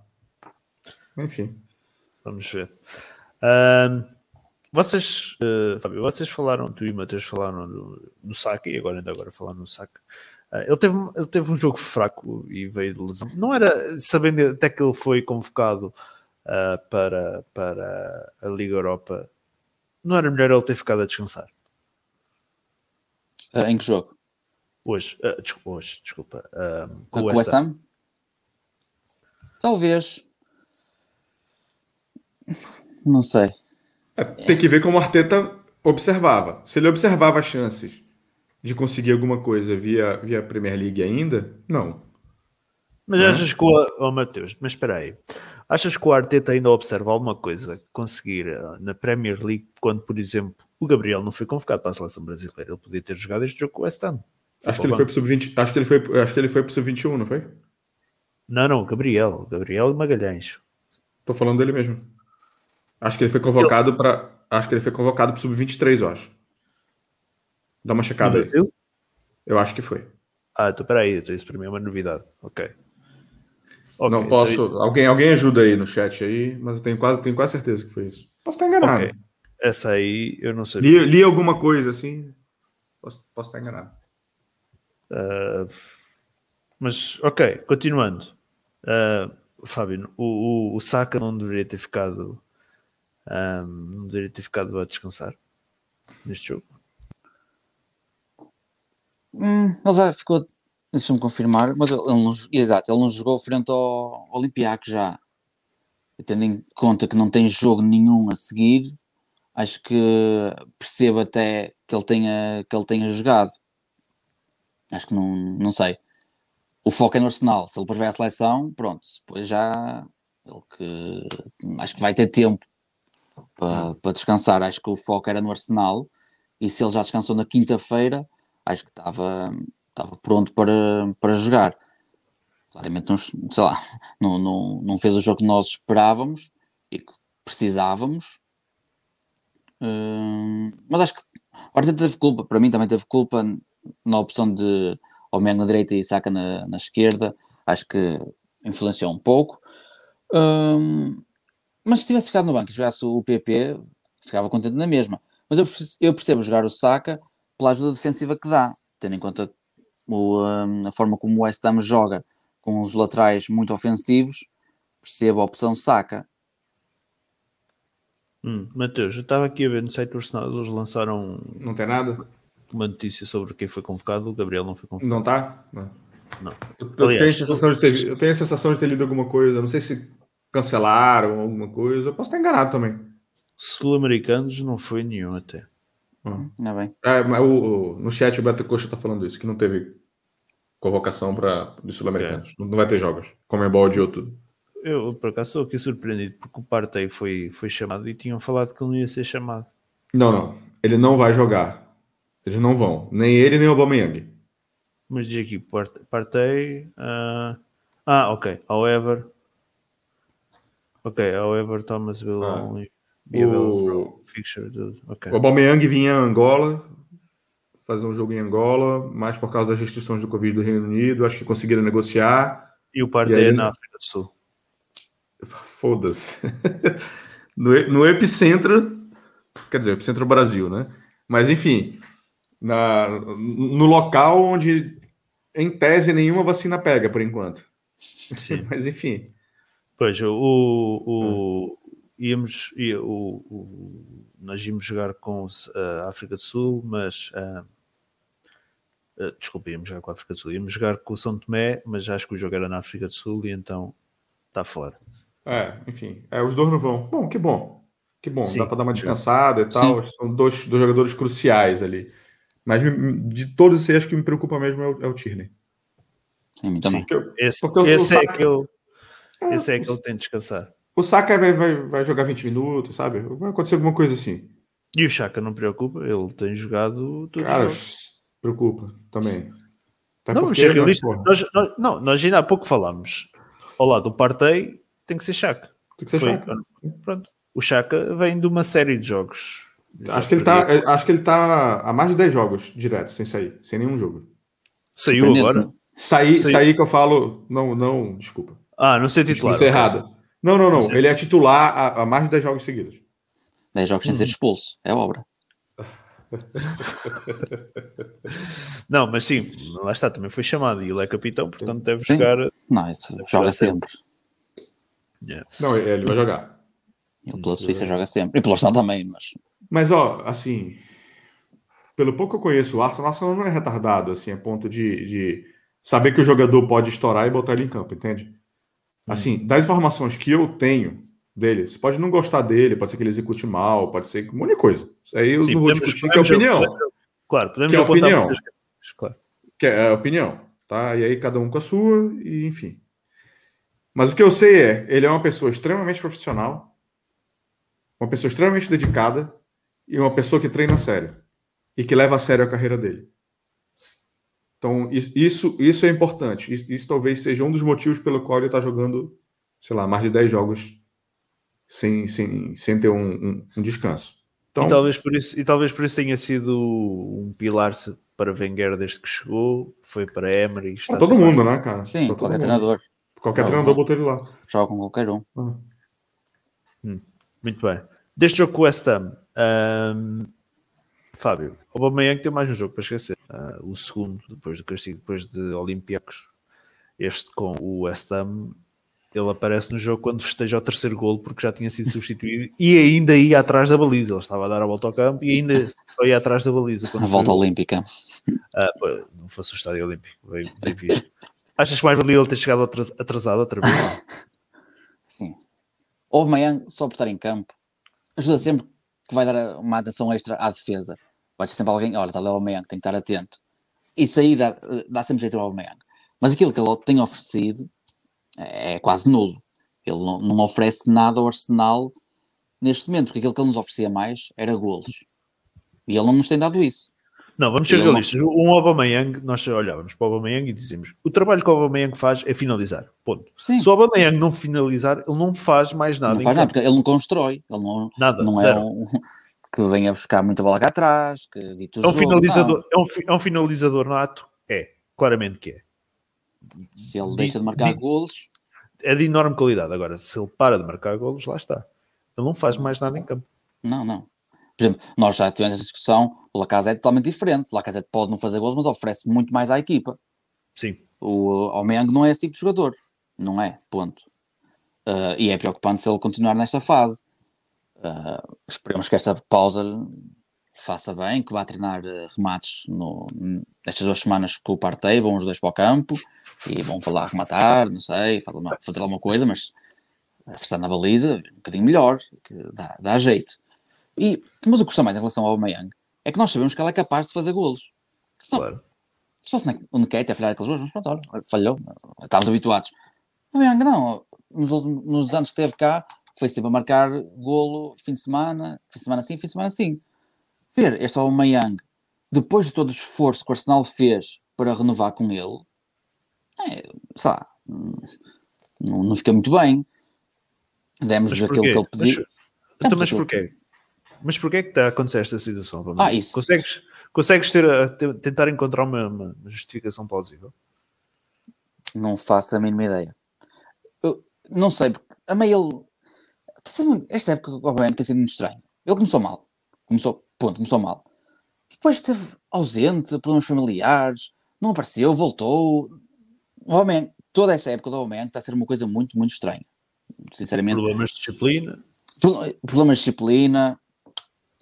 Enfim. Vamos ver. Ahm, vocês, eh, Fábio, vocês falaram, tu e o Matheus falaram no, no Saka e agora ainda agora falaram no Saka. Ah, ele, teve, ele teve um jogo fraco e veio de lesão. Não era, sabendo até que ele foi convocado ah, para, para a Liga Europa, não era melhor ele ter ficado a descansar Ah, em que jogo? hoje? Ah, desculpa, hoje, desculpa. ah, com Com o West Ham. Talvez. Não sei. É, tem que ver como o Arteta observava. Se ele observava as chances de conseguir alguma coisa via, via Premier League ainda, não. Mas é? achas que o oh, Mateus, mas espera aí, achas que o Arteta ainda observa alguma coisa conseguir eh, na Premier League quando, por exemplo, o Gabriel não foi convocado para a seleção brasileira? Ele podia ter jogado este jogo com o West Ham. Acho que ele foi pro sub-20, acho que ele foi, acho que ele foi pro sub-21, não foi? Não, não, o Gabriel, Gabriel Magalhães. Tô falando dele mesmo. Acho que ele foi convocado para, acho que ele foi convocado pro sub-23, eu acho. Dá uma No checada aí. Brasil? Eu acho que foi. Ah, então peraí, então isso para mim é uma novidade. Ok. Ok, não então posso. isso- Alguém, alguém ajuda aí no chat aí, mas eu tenho quase, tenho quase certeza que foi isso. Posso estar enganado. Ok. Essa aí eu não sei. Li, li alguma coisa assim. Posso, posso estar enganado. Ah, mas, ok, continuando. Ah, Fábio, o, o, o Saka não deveria ter ficado ah, não deveria ter ficado a descansar neste jogo. Hum, ele já ficou. Deixa-me confirmar, mas ele, não, exato, ele não jogou frente ao Olympiacos já. tendo em conta que não tem jogo nenhum a seguir, acho que percebo até que ele tenha, que ele tenha jogado. Acho que não, não sei. O foco é no Arsenal. Se ele depois vai à seleção, pronto, depois já ele que acho que vai ter tempo para, para descansar. Acho que o foco era no Arsenal e se ele já descansou na quinta-feira, acho que estava, estava pronto para, para jogar. Claramente, não, sei lá, não, não, não fez o jogo que nós esperávamos e que precisávamos. Hum, mas acho que o Arteta teve culpa, para mim também teve culpa na opção de Omega na direita e Saka na, na esquerda. Acho que influenciou um pouco. Hum, mas se tivesse ficado no banco e jogasse o PP, ficava contente na mesma. Mas eu, eu percebo jogar o Saka pela ajuda defensiva que dá, tendo em conta o, hum, a forma como o West Ham joga com os laterais muito ofensivos, percebo a opção Saka. Hum, Mateus, eu estava aqui a ver no site do Arsenal, eles lançaram Não tem nada? uma notícia sobre quem foi convocado, o Gabriel não foi convocado. Não tá? Não. Não. Eu, eu Aliás, tenho a sensação de ter, eu tenho a sensação de ter lido alguma coisa. Não sei se cancelaram alguma coisa. Eu posso estar enganado também. Sul-americanos não foi nenhum até. Não é bem? É, mas o, o- no chat o Beto Coxa tá falando isso, que não teve convocação para os sul-americanos. Não, não vai ter jogos. Comembol adiou tudo. Eu, por acaso, estou aqui surpreendido porque o Partey foi, foi chamado e tinham falado que ele não ia ser chamado. Não, não. Ele não vai jogar. Eles não vão. Nem ele, nem o Aubameyang. Mas diz aqui, Part- Partey. ah, ah, ok. However. Ok, however, Thomas will Ah. only O- do-. O Aubameyang vinha a Angola, fazer um jogo em Angola, mas por causa das restrições do Covid do Reino Unido, acho que conseguiram negociar. E o Partey aí- na África do Sul. Foda-se. No, no epicentro, quer dizer, epicentro Brasil, né? Mas enfim, na, no local onde, em tese, nenhuma vacina pega por enquanto. Sim. Mas enfim, Pois, o, o, íamos, ia- o, o- nós íamos jogar com a África do Sul, mas ah, ah, desculpa, íamos jogar com a África do Sul, íamos jogar com o São Tomé, mas acho que o jogo era na África do Sul e então está fora. é, enfim, é, os dois não vão. Bom, que bom. Que bom, Sim. dá para dar uma descansada e tal. São dois, dois jogadores cruciais ali. Mas de todos esses, acho que me preocupa mesmo é o, é o Tierney. Sim, também. Porque eu- Esse, o é Saka- aquele, esse é aquele que tem de descansar. O Saka vai, vai, vai jogar 20 minutos, sabe? Vai acontecer alguma coisa assim. E o Chaka não preocupa, ele tem jogado todos Cara, os jogos. se preocupa também. Até Não, porque, ser né, realistas. porra, Nós, nós- não, nós ainda há pouco falámos. Ao lado do Partey tem que ser Chaka. tem que ser Foi- Saka. Pronto. O Chaka vem de uma série de jogos. Acho que, ele tá, é, acho que ele tá há mais de 10 jogos direto, sem sair, sem nenhum jogo. Saiu agora? Sair, Saiu. sair que eu falo. Não, não, desculpa. Ah, não sei titular. Isso é errado. Não, não, não. Ele é titular há, há mais de 10 jogos seguidos. 10 jogos sem ser expulso. É obra. Não, mas sim, lá está, também foi chamado e ele é capitão, portanto deve Sim. jogar. Não, isso joga sempre. Yeah. Não, ele vai jogar. Ele pela Suíça joga sempre. E pelo Arsenal também, mas Mas, ó, assim, pelo pouco que eu conheço o Arsenal, o Arsenal não é retardado, assim, a ponto de, de saber que o jogador pode estourar e botar ele em campo, entende? Assim, das informações que eu tenho dele, você pode não gostar dele, pode ser que ele execute mal, pode ser um monte de coisa. Isso aí eu Sim, não vou podemos- discutir, que é opinião. podemos- Claro, podemos Que é opinião. muitas Claro. Que é a opinião, tá? E aí cada um com a sua, e enfim. Mas o que eu sei é, ele é uma pessoa extremamente profissional, uma pessoa extremamente dedicada e uma pessoa que treina a sério e que leva a sério a carreira dele. Então, is- isso, isso é importante. Isso, isso talvez seja um dos motivos pelo qual ele está jogando, sei lá, mais de 10 jogos sem, sem, sem ter um, um- um descanso. Então, E, talvez por isso, e talvez por isso tenha sido um pilar para Wenger desde que chegou, foi para Emery. está para todo sempre- mundo, né, cara? sim, Pra qualquer mundo. treinador. Qualquer Não, treinador botou ele lá. Joga com qualquer um. Ah. Muito bem. Deste jogo com o West Ham, ahm, Fábio, o Aubameyang tem mais um jogo para esquecer. Ah, o segundo, depois do castigo, depois de Olympiacos. Este com o West Ham, ele aparece no jogo quando festeja o terceiro golo porque já tinha sido substituído e ainda ia atrás da baliza. Ele estava a dar a volta ao campo e ainda só ia atrás da baliza. A volta foi- olímpica. Ah, não fosse o estádio olímpico, bem, bem visto. Achas que mais valia ele ter chegado atras- atrasado outra vez? Sim. O Aubameyang, só por estar em campo, ajuda sempre que vai dar uma atenção extra à defesa. Vai ter sempre alguém, olha, está ali o Aubameyang, tem que estar atento. Isso aí dá, dá sempre jeito ao Aubameyang. Mas aquilo que ele tem oferecido é, é quase nulo. Ele não, não oferece nada ao Arsenal neste momento, porque aquilo que ele nos oferecia mais era golos. E ele não nos tem dado isso. Não, vamos ser Ele não- realistas. Um Aubameyang, nós olhávamos para o Aubameyang e dizemos o trabalho que o Aubameyang faz é finalizar. Ponto. Sim. Se o Aubameyang não finalizar, ele não faz mais nada. não faz nada, porque ele não constrói, ele não, Nada, não é zero. um que venha buscar muita bola cá atrás, que dito É um jogo, finalizador, é um, é um finalizador nato? É, claramente que é. Se ele Di- deixa de marcar di- golos, É de enorme qualidade. Agora, se ele para de marcar golos, lá está. Ele não faz mais nada em campo. não, não. Por exemplo, nós já tivemos essa discussão, o Lacazette é totalmente diferente. O Lacazette pode não fazer golos, mas oferece muito mais à equipa. Sim. O Aubameyang não é esse tipo de jogador. Não é, ponto. Ah, e é preocupante se ele continuar nesta fase. Ah, esperemos que esta pausa faça bem, que vá treinar eh, remates no, nestas duas semanas com o Partey, vão os dois para o campo e vão para lá rematar, não sei, fazer alguma- coisa, mas acertar na baliza, um bocadinho melhor, que dá, dá jeito. E, mas o que custa mais em relação ao Aubameyang é que nós sabemos que ele é capaz de fazer golos. Senão, Claro. se fosse o Nketiah a falhar aqueles gols, mas pronto, olha, falhou, estávamos habituados. Aubameyang não, nos, nos anos que esteve cá, foi sempre a marcar golo fim de semana, fim de semana sim, fim de semana sim. Ver este Aubameyang, depois de todo o esforço que o Arsenal fez para renovar com ele, é, sei lá, não, não fica muito bem. Demos Mas aquilo que ele Mas, pediu. então, Demos mas porquê? Mas porquê é que está a acontecer esta situação? Ah, isso. Consegues, consegues ter tentar encontrar uma, uma justificação plausível? Não faço a mínima ideia. Eu não sei, porque a meio ele. Sendo- Esta época o Aubameyang tem sido muito estranho. Ele começou mal. Começou, ponto, começou mal. Depois esteve ausente, problemas familiares, não apareceu, voltou. O Aubameyang, toda esta época do Aubameyang está a ser uma coisa muito, muito estranha. Sinceramente, Problemas de disciplina? Pro- problemas de disciplina.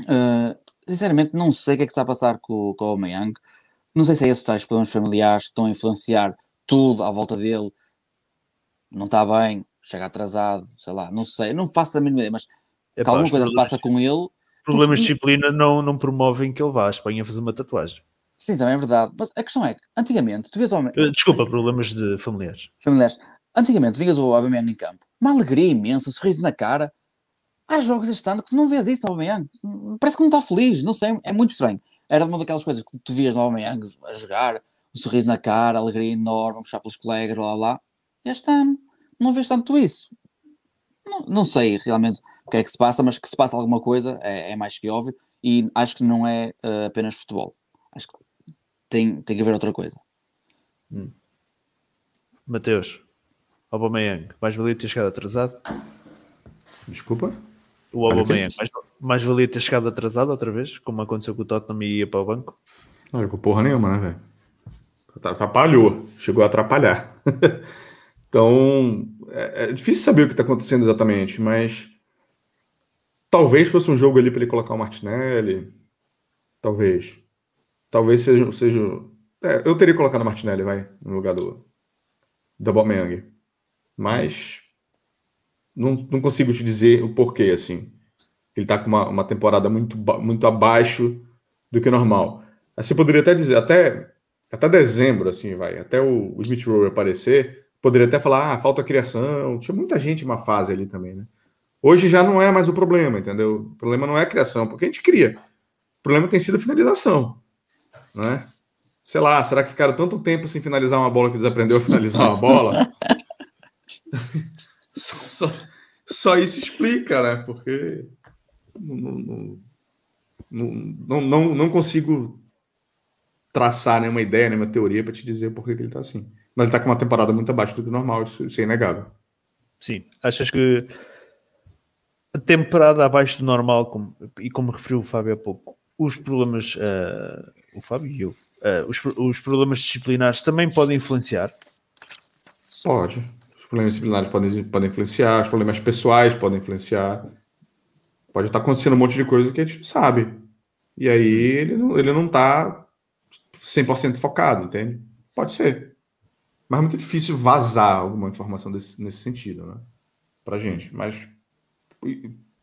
Uh, sinceramente, não sei o que é que está a passar com, com o Aubameyang. Não sei se é esses tais problemas familiares que estão a influenciar tudo à volta dele. Não está bem, chega atrasado, sei lá, não sei, não faço a mínima ideia, mas que Epá, alguma coisa se passa com ele. Problemas de disciplina não, não promovem que ele vá à Espanha fazer uma tatuagem. Sim, também é verdade. Mas a questão é que, antigamente, tu vês o Aubameyang, Eh, Desculpa, problemas de familiares. familiares, antigamente vias o Aubameyang em campo, uma alegria imensa, um sorriso na cara. Há jogos este ano que tu não vês isso no Aubameyang. Parece que não está feliz, não sei, é muito estranho. Era uma daquelas coisas que tu vias no Aubameyang a jogar, um sorriso na cara, alegria enorme, puxar pelos colegas, blá blá. Este ano não vês tanto isso. Não, não sei realmente o que é que se passa, mas que se passa alguma coisa é, é mais que óbvio e acho que não é eh, apenas futebol. Acho que tem, tem que haver outra coisa. Mateus, Aubameyang, mais valia ter chegado atrasado? Desculpa. O Aubameyang, mais, mais valia ter chegado atrasado outra vez, como aconteceu com o Tottenham e ia para o banco? Não levou porra nenhuma, né, velho? Atrapalhou. Chegou a atrapalhar. então, é, é difícil saber o que está acontecendo exatamente, mas talvez fosse um jogo ali para ele colocar o Martinelli. Talvez. Talvez seja. seja é, eu teria colocado o Martinelli, vai, no lugar do, do Aubameyang. Mas não, não consigo te dizer o porquê, assim. Ele tá com uma, uma temporada muito, muito abaixo do que normal. Assim, poderia até dizer, até, até dezembro, assim, vai, até o, o Smith Rowe aparecer, poderia até falar, ah, falta criação. Tinha muita gente uma fase ali também, né? Hoje já não é mais o problema, entendeu? O problema não é a criação, porque a gente cria. O problema tem sido a finalização, né? Sei lá, será que ficaram tanto tempo sem finalizar uma bola que desaprendeu a finalizar uma bola? só, só, só isso explica, né? Porque não, não, não, não, consigo traçar nenhuma ideia, nenhuma teoria para te dizer por que ele tá assim. Mas ele tá com uma temporada muito abaixo do que normal, isso, isso é inegável. Sim, achas que a temporada abaixo do normal, como- e como referiu o Fábio há pouco, os problemas, eh, o Fábio e eu, eh, os, os problemas disciplinares também podem influenciar? Pode. Os problemas disciplinares podem, podem influenciar, os problemas pessoais podem influenciar. Pode estar acontecendo um monte de coisa que a gente não sabe. E aí ele não, ele não tá 100% focado, entende? Pode ser. Mas é muito difícil vazar alguma informação desse- nesse sentido, né? Pra gente. Mas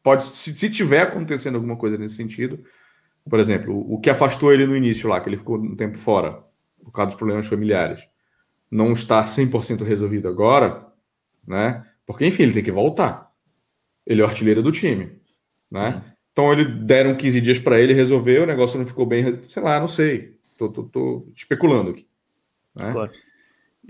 pode, se, se tiver acontecendo alguma coisa nesse sentido, por exemplo, o que afastou ele no início lá, que ele ficou um tempo fora, por causa dos problemas familiares, não está 100% resolvido agora, né? Porque, enfim, ele tem que voltar. Ele é o artilheiro do time, né? Então, ele deram 15 dias para ele resolver, o negócio não ficou bem, sei lá, não sei. Tô, tô, tô especulando aqui. Né? Claro.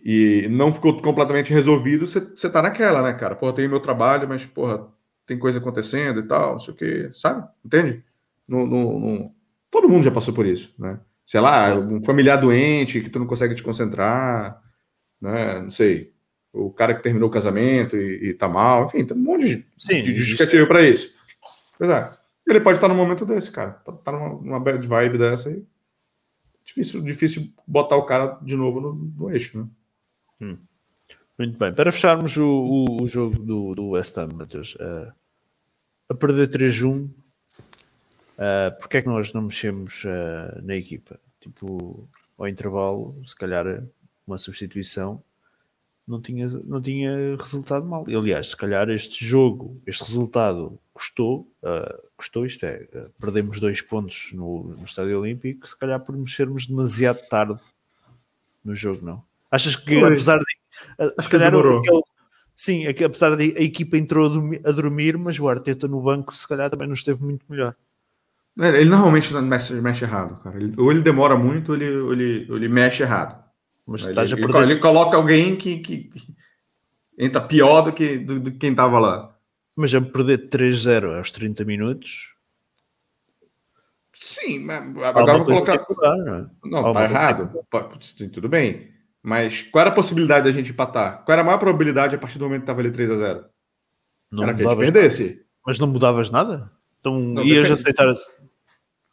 E não ficou completamente resolvido, você tá naquela, né, cara? Eu tenho meu trabalho, mas, porra, tem coisa acontecendo e tal, não sei o quê, sabe? Entende? No, no, no... Todo mundo já passou por isso, né? Sei lá, um familiar doente que tu não consegue te concentrar, né? Não sei. O cara que terminou o casamento e, e tá mal, enfim, tem um monte de, Sim, de justificativa para isso. Pois é. Ele pode estar num momento desse, cara. Tá, tá numa, numa bad vibe dessa aí. Difícil, difícil botar o cara de novo no, no eixo, né? Muito bem. Para fecharmos o, o, o jogo do, do West Ham, Matheus, eh, a perder 3-1, uh, porque é que nós não mexemos eh, na equipa? Tipo, ao intervalo, se calhar uma substituição não tinha, não tinha resultado mal. E, aliás, se calhar este jogo, este resultado custou, uh, custou isto é, uh, perdemos dois pontos no, no Estádio Olímpico, se calhar por mexermos demasiado tarde no jogo, não? Achas que apesar de uh, se calhar sim, é apesar de a equipa entrou a dormi- a dormir, mas o Arteta no banco se calhar também não esteve muito melhor. É, Ele normalmente mexe, mexe errado, cara. Ele- ou ele demora muito, ou ele, ou ele, ou ele mexe errado. Mas Ele, ele, perder. ele coloca alguém que, que- que entra pior do que, do, do que quem tava lá. Mas a perder 3-0 aos 30 minutos. Sim, mas agora vou colocar. mudar, não é? Não, tá errado. Tudo bem. Mas qual era a possibilidade da gente empatar? Qual era a maior probabilidade a partir do momento que tava ali 3 a 0 Não Era que a gente perdesse. Mas não mudavas nada? Então Não, ias depende. aceitar.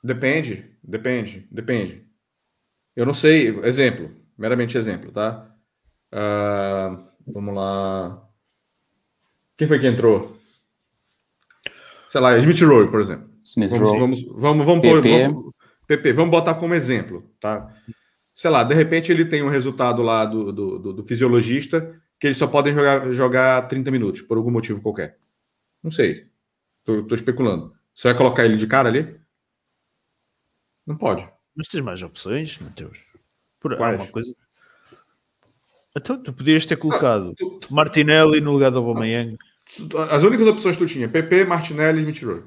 Depende, depende, depende. Eu não sei, exemplo, meramente exemplo, tá? Ah, vamos lá. Quem foi que entrou? Sei lá, Smith Rowe, por exemplo. Smith Vamos, Rowe. vamos, vamos, vamos, pôr- PP. vamos- PP, vamos botar como exemplo, tá? Sei lá, de repente ele tem um resultado lá do, do, do- do fisiologista que eles só podem jogar, jogar 30 minutos, por algum motivo qualquer. Não sei. Tô, tô especulando. Você vai colocar ele de cara ali? Não pode. Mas tens mais opções, Mateus. Por Quais? uma coisa. Então tu podias ter colocado Tu- Martinelli no lugar do Aubameyang. As únicas opções que tu tinha, PP, Martinelli e Smith Rowe.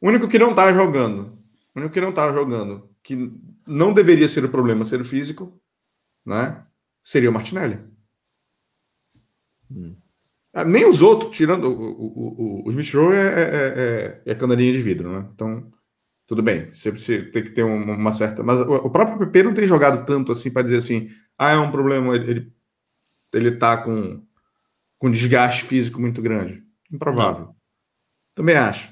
O único que não tá jogando, o único que não tá jogando, que não deveria ser o problema ser o físico, né? Seria o Martinelli. Ah, Nem os outros, tirando o, o, o, o Smith Rowe é, é, é, é canelinha de vidro, né? Então, tudo bem. Você, você tem que ter uma, uma certa. Mas o, o próprio PP não tem jogado tanto assim para dizer assim, ah, é um problema, ele, ele, ele tá com com desgaste físico muito grande? Improvável. Também acho.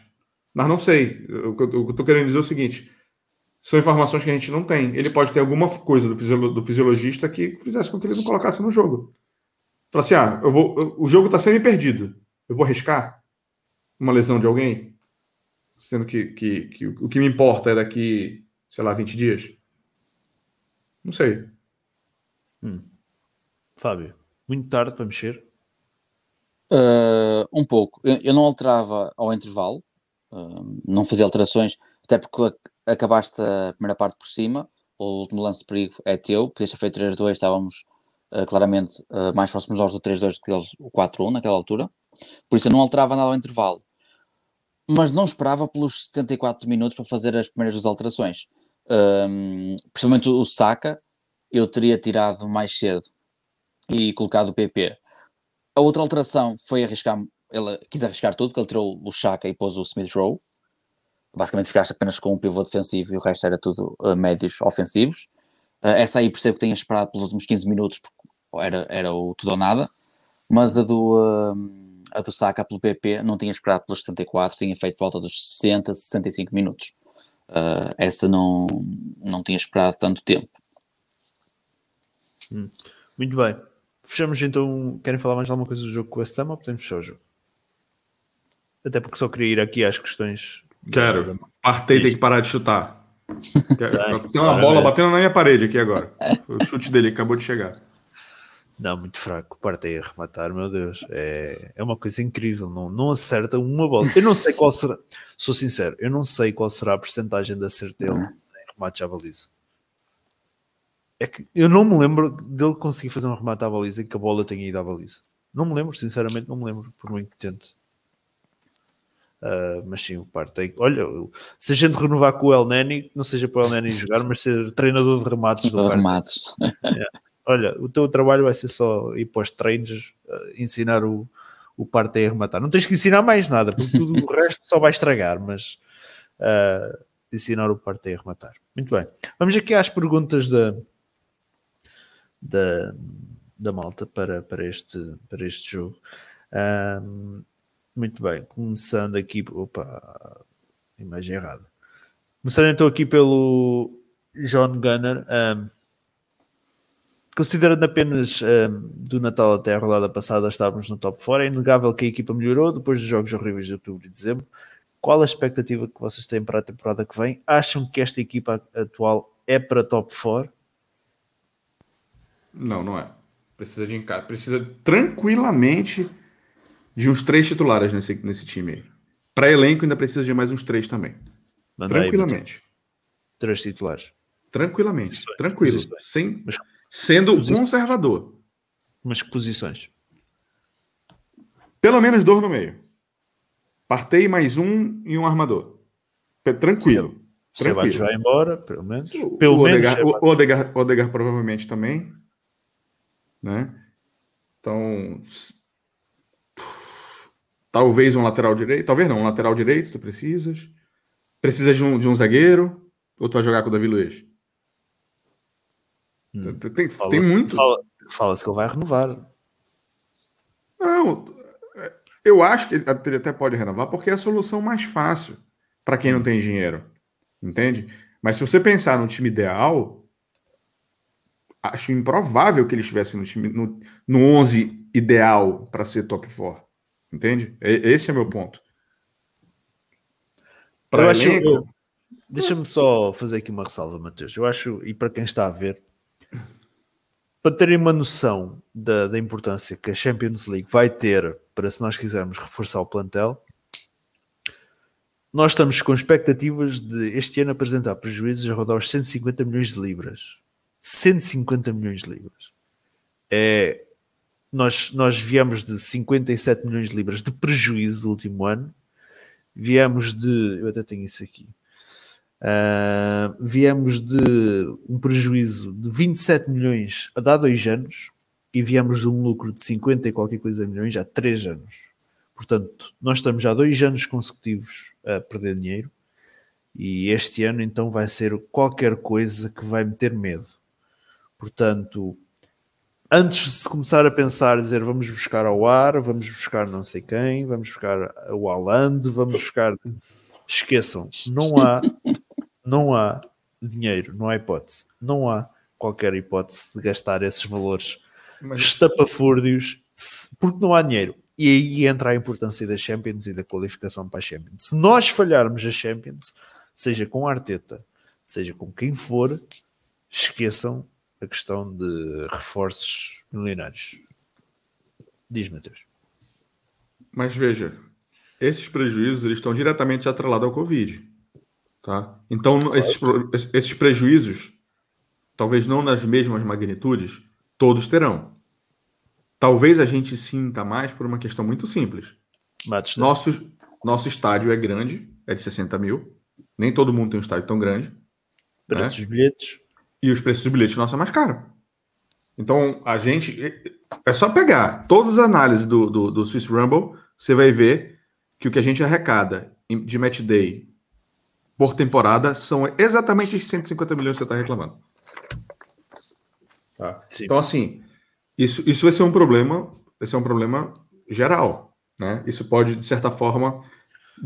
Mas não sei. O que eu o que eu tô querendo dizer é o seguinte: são informações que a gente não tem. Ele pode ter alguma coisa do, fisiolo- do fisiologista que fizesse com que ele não colocasse no jogo. Fala assim: ah, eu vou, eu- o jogo está semi-perdido. Eu vou arriscar uma lesão de alguém? Sendo que, que, que o que me importa é daqui, sei lá, 20 dias? Não sei. Fábio, muito tarde para mexer. Uh, um pouco. Eu, eu não alterava ao intervalo, uh, não fazia alterações, até porque acabaste a primeira parte por cima, o último lance de perigo é teu, podias ter feito 3-2, estávamos uh, claramente uh, mais próximos aos do 3-2 do que eles o 4-1 naquela altura, por isso eu não alterava nada ao intervalo. Mas não esperava pelos 74 minutos para fazer as primeiras duas alterações. Um, principalmente o Saka, eu teria tirado mais cedo e colocado o PP. A outra alteração foi arriscar, ele quis arriscar tudo, porque ele tirou o Chaka e pôs o Smith Rowe. Basicamente ficaste apenas com um pivô defensivo e o resto era tudo uh, médios ofensivos. Uh, essa aí percebo que tenha esperado pelos últimos 15 minutos, porque era, era o tudo ou nada. Mas a do, uh, a do Saka pelo PP não tinha esperado pelos 74, tinha feito volta dos 60, 65 minutos. Essa não, não tinha esperado tanto tempo. Muito bem. Fechamos então. Querem falar mais alguma coisa do jogo com o West ou podemos fechar o jogo? Até porque só queria ir aqui às questões. Quero. Partei tem que parar de chutar. Tem uma bola batendo na minha parede aqui agora. O chute dele acabou de chegar. Não, muito fraco. Parte a rematar, meu Deus. É, é uma coisa incrível. Não, não acerta uma bola. Eu não sei qual será, sou sincero, eu não sei qual será a porcentagem de acerto dele em remate à baliza. É que eu não me lembro dele conseguir fazer um remate à baliza e que a bola tenha ido à baliza. Não me lembro, sinceramente, não me lembro, por muito que tente. Uh, mas sim, o Partey. Olha, se a gente renovar com o El Neni, não seja para o El Neni jogar, mas ser treinador de remates do remates. Olha, o teu trabalho vai ser só ir para os treinos, uh, ensinar o, o Partey a rematar. Não tens que ensinar mais nada, porque tudo o resto só vai estragar, mas uh, ensinar o Partey a rematar. Muito bem. Vamos aqui às perguntas da, da, da malta para, para, este, para este jogo. Ahm, muito bem, começando aqui. Opa, imagem errada. Começando então aqui pelo John Gunner. ahm, considerando apenas ahm, do Natal até a rodada passada estávamos no top 4, é inegável que a equipa melhorou depois dos jogos horríveis de outubro e dezembro. Qual a expectativa que vocês têm para a temporada que vem? Acham que esta equipa atual é para top 4? Não, não é. Precisa de encaixe. Precisa tranquilamente de uns três titulares nesse, nesse time aí. Para elenco, ainda precisa de mais uns três também. Manda aí, Tranquilamente. Três titulares. Tranquilamente. Posições, Tranquilo. posições. Sem, Mas- sendo posições. conservador. Mas que posições? Pelo menos dois no meio. Partei mais um e um armador. Tranquilo. Ceballos Tranquilo. vai embora, pelo menos. O, Pelo o menos. Odegaard, Ceballos. o Odegaard, Odegaard provavelmente também. Né? Então. Talvez um lateral direito. Talvez não, um lateral direito, tu precisas. Precisa de um, de um zagueiro. Ou tu vai jogar com o Davi Luiz? Hum. Tem, Fala- tem muito. fala- Fala-se que ele vai renovar. Não, eu acho que ele ele até pode renovar porque é a solução mais fácil para quem não tem dinheiro. Entende? Mas se você pensar no time ideal, acho improvável que ele estivesse no time no, no 11 ideal para ser top 4. Entende? Esse é meu ponto. Pra Eu acho- eu- Deixa-me só fazer aqui uma ressalva, Matheus. Eu acho, e para quem está a ver, para terem uma noção da, da importância que a Champions League vai ter para se nós quisermos reforçar o plantel, nós estamos com expectativas de este ano apresentar prejuízos a rodar os 150 milhões de libras. 150 milhões de libras. É, nós, nós viemos de 57 milhões de libras de prejuízo do último ano. Viemos de. Eu até tenho isso aqui. Uh, viemos de um prejuízo de 27 milhões a dar dois anos e viemos de um lucro de 50 e qualquer coisa milhões há três anos. Portanto, nós estamos já dois anos consecutivos a perder dinheiro e este ano então vai ser qualquer coisa que vai meter medo. Portanto, antes de se começar a pensar, dizer vamos buscar ao ar, vamos buscar não sei quem, vamos buscar o Haaland, vamos buscar. Esqueçam, não há, não há dinheiro, não há hipótese, não há qualquer hipótese de gastar esses valores mas- estapafúrdios porque não há dinheiro. E aí entra a importância da Champions e da qualificação para a Champions. Se nós falharmos a Champions, seja com a Arteta, seja com quem for, esqueçam a questão de reforços milionários. Diz, Matheus. Mas veja, esses prejuízos eles estão diretamente atrelados ao Covid. Tá? Então, esses, pro- esses prejuízos, talvez não nas mesmas magnitudes, todos terão. Talvez a gente sinta mais por uma questão muito simples. Matos, Nosso, nosso estádio é grande, é de 60 mil. Nem todo mundo tem um estádio tão grande. preços dos bilhetes. E os preços dos bilhetes nossos é mais caro. Então, a gente. É só pegar todas as análises do, do, do Swiss Rumble, você vai ver que o que a gente arrecada de match day por temporada são exatamente esses 150 milhões que você está reclamando. Tá? Então, assim, isso, isso vai ser um problema, vai ser um problema geral. Né? Isso pode, de certa forma,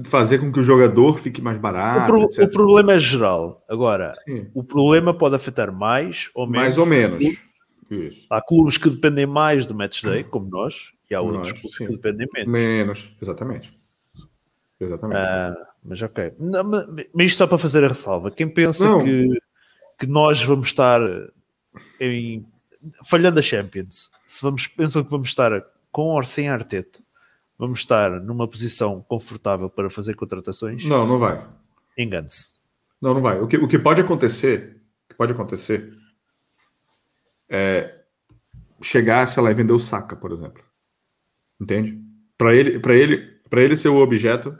fazer com que o jogador fique mais o, barato. pro- etc. o problema é geral. Agora, Sim, o problema pode afetar mais ou menos. mais ou menos. Há clubes que dependem mais do match day, como nós, e há Como outros nós, clubes sim. que dependem menos. Menos, exatamente. Exatamente. Ah, mas ok. Não, mas, mas isto só para fazer a ressalva. Quem pensa Não. que, que nós vamos estar em falhando a Champions, se vamos, pensam que vamos estar com ou sem Arteta, vamos estar numa posição confortável para fazer contratações, Não, não vai. engane-se. Não, não vai. O que, o que pode acontecer, o que pode acontecer é chegar, sei lá, e vender o Saka, por exemplo. Entende? Para ele, para ele, para ele ser o objeto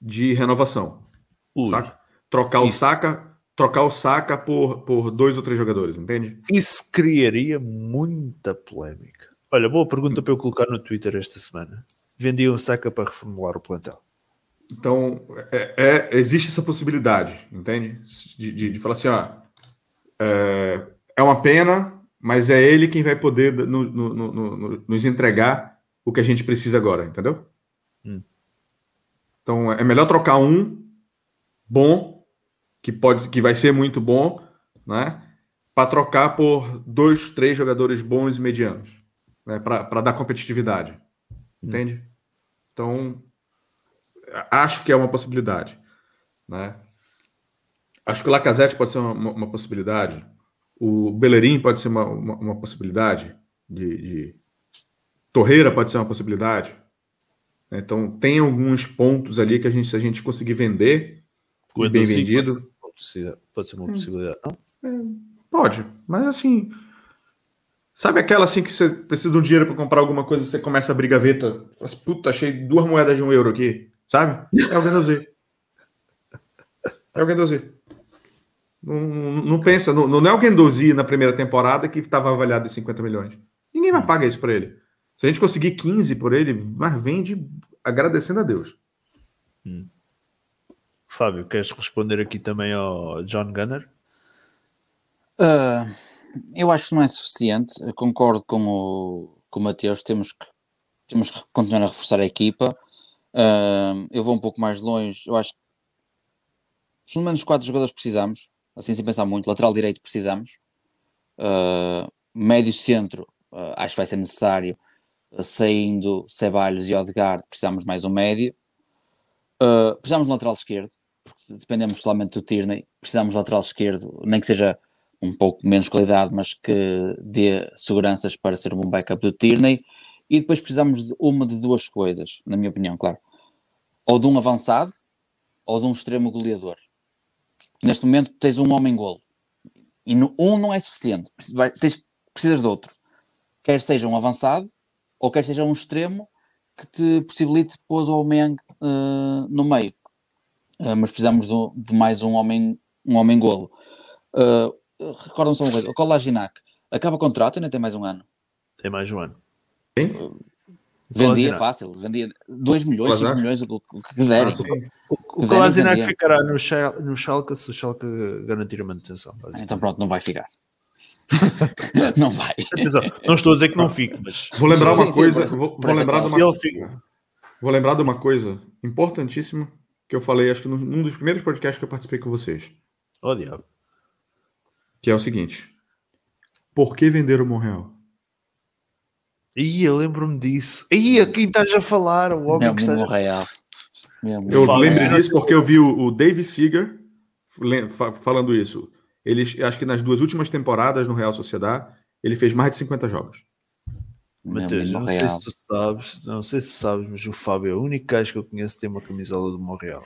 de renovação, Ui, saca? Trocar o Isso. Saka, trocar o Saka por, por dois ou três jogadores, entende? Isso criaria muita polémica. Olha, boa pergunta para eu colocar no Twitter esta semana. Vendiam o Saka para reformular o plantel. Então, é, é- existe essa possibilidade, entende? De, de, de falar assim, ó, é, é uma pena, mas é ele quem vai poder no- no- no- nos entregar o que a gente precisa agora, entendeu? Hum. Então, é melhor trocar um bom, que pode, que vai ser muito bom, né? Para trocar por dois, três jogadores bons e medianos, né? Para dar competitividade, entende? Então, acho que é uma possibilidade, né? Acho que o Lacazette pode ser uma, uma- uma possibilidade, o Bellerin pode ser uma, uma, possibilidade, de, de- Torreira pode ser uma possibilidade. né? Então tem alguns pontos ali que a gente, se a gente conseguir vender bem vendido, Pode ser, pode ser uma possibilidade. Não? pode. Mas assim, sabe aquela assim que você precisa de um dinheiro para comprar alguma coisa, você começa a abrir gaveta, fala assim, puta, achei duas moedas de um euro aqui, sabe? É o Guendouzi. É o Guendouzi. Não, não, não pensa, não, não é o Guendouzi na primeira temporada que estava avaliado em 50 milhões. Ninguém vai pagar isso para ele. Se a gente conseguir 15 por ele, mas vende agradecendo a Deus. Fábio, queres responder aqui também ao John Gunner? Ah, eu acho que não é suficiente. Eu concordo com o, com o Mateus. Temos que, temos que continuar a reforçar a equipa. Ah, eu vou um pouco mais longe. Eu acho que pelo menos quatro jogadores precisamos. Assim, sem pensar muito. Lateral direito precisamos. Ah, médio centro, ah, acho que vai ser necessário. Ah, saindo Ceballos e Odegaard, precisamos mais um médio. Precisamos de lateral esquerdo, porque dependemos solamente do Tierney. Precisamos de lateral esquerdo, nem que seja um pouco menos qualidade, mas que dê seguranças para ser um bom backup do Tierney. E depois precisamos de uma de duas coisas, na minha opinião, claro. Ou de um avançado, ou de um extremo goleador. Neste momento tens um homem-golo. E no, um não é suficiente. Precisas de outro. Quer seja um avançado, ou quer seja um extremo que te possibilite pôr o homem eh, no meio. Eh, mas precisamos de, mais um homem um homem golo. Uh, Recordam só uma coisa, o Colaginac acaba o contrato e ainda tem mais um ano. Tem mais um ano. Hein? Vendia Kolasinac. fácil, vendia 2 milhões, 5 Kolasinac? milhões, o, o que derem. Ah, sim. O Deve Kolasinac ficará no, Schal- no Schalke se o Schalke garantir a manutenção. Ah. Então pronto, não vai ficar. não vai. Atenção, não estou a dizer que não fique, mas Vou lembrar Sim, uma sim, coisa. sim, vou, vou lembrar de uma, fica. vou lembrar de uma coisa importantíssima que eu falei, acho que num- num dos primeiros podcasts que eu participei com vocês. Oh, diabo. Que é o seguinte: Por que vender o Monreal? Ih, eu lembro-me disso. Ih, a quem estás a falar? O homem Meu que está. Meu mundo Eu Fala, lembro disso porque eu vi o, o Dave fa- falando isso. Ele, acho que nas duas últimas temporadas no Real Sociedade, ele fez mais de 50 jogos. Meu Mateus, mundo não sei se tu sabes, não sei se sabes, mas o Fábio é o único gajo que eu conheço que tem uma camisola do Montreal.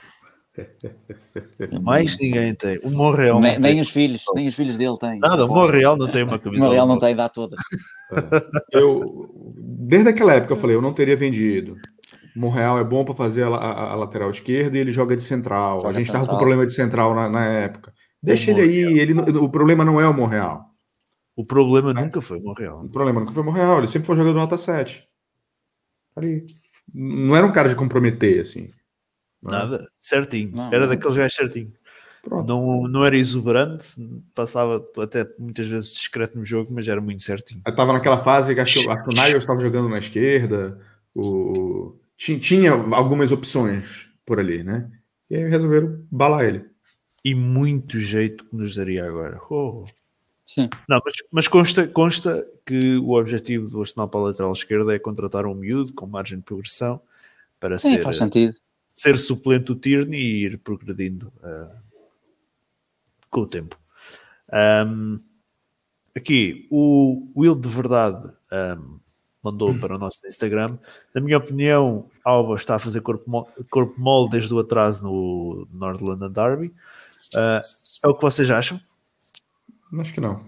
Mais ninguém tem. O Montreal Nem, nem os filhos, nem os filhos dele têm. Nada, o. Montreal não tem uma O camisola. Montreal não tem, dá todas. Eu, desde aquela época, eu falei: eu não teria vendido. O Monreal é bom para fazer a, a- a lateral esquerda e ele joga de central. Joga a gente estava com problema de central na, na época. Deixa ele aí. Ele, o problema não é o Monreal. O problema nunca foi o Montreal. O problema nunca foi o Monreal. Ele sempre foi jogador nota 7. Ali. Não era um cara de comprometer, assim. Não é? Nada, certinho. Não, era não. daqueles gajos certinho. Pronto. Não, não era exuberante, passava até muitas vezes discreto no jogo, mas era muito certinho. Eu tava naquela fase que acho, que- acho que o Niles estava jogando na esquerda, o, o- ti- tinha algumas opções por ali, né? E aí resolveram balar ele. E muito jeito que nos daria agora. Oh. Sim. Não, mas, mas consta, consta que o objetivo do Arsenal para a lateral esquerda é contratar um miúdo com margem de progressão para Sim, ser, faz sentido. Ser suplente do Tierney e ir progredindo ah, com o tempo. Ahm, aqui o Will de Verdade um, mandou para o nosso Instagram. Na minha opinião, Alba está a fazer corpo, mo corpo mole desde o atraso no North London Derby. Uh, é o que vocês acham? Acho que não.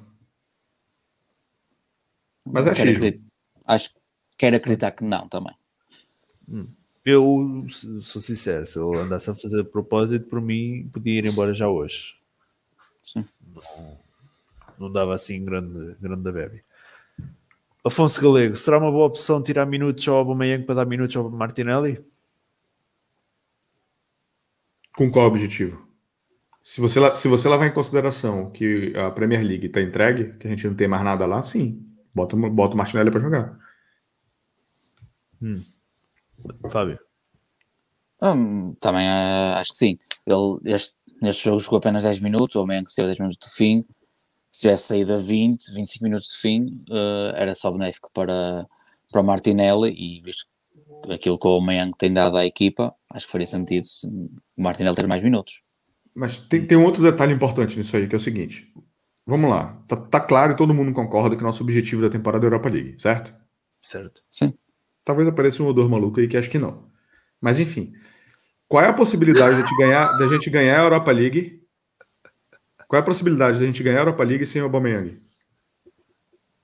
Mas é acredito, Acho que quero acreditar que não também. Hum. Eu sou sincero, se ele andasse a fazer propósito, por mim podia ir embora já hoje. Sim. Não, não dava assim grande, grande da bebê. Afonso Galego, será uma boa opção tirar minutos ao Aubameyang para dar minutos ao Martinelli? Com qual objetivo? Se você, se você levar em consideração que a Premier League está entregue, que a gente não tem mais nada lá, sim. Bota, bota o Martinelli para jogar. Hum. Fábio. Hum, também uh, acho que sim. Ele este, neste jogo jogou apenas 10 minutos, ou menos que saiu 10 minutos do fim. Se tivesse saído a 20, 25 minutos de fim, uh, era só benéfico para, para o Martinelli e visto aquilo que o Aubameyang tem dado à equipa, acho que faria sentido o Martinelli ter mais minutos. Mas tem, tem um outro detalhe importante nisso aí, que é o seguinte. Vamos lá. Tá, tá claro e todo mundo concorda que nosso objetivo da temporada é a Europa League, certo? Certo. Sim. Talvez apareça um odor maluco aí que acho que não. Mas enfim. Qual é a possibilidade de a gente ganhar, da gente ganhar a Europa League? Qual é a possibilidade de a gente ganhar a Europa League sem o Aubameyang?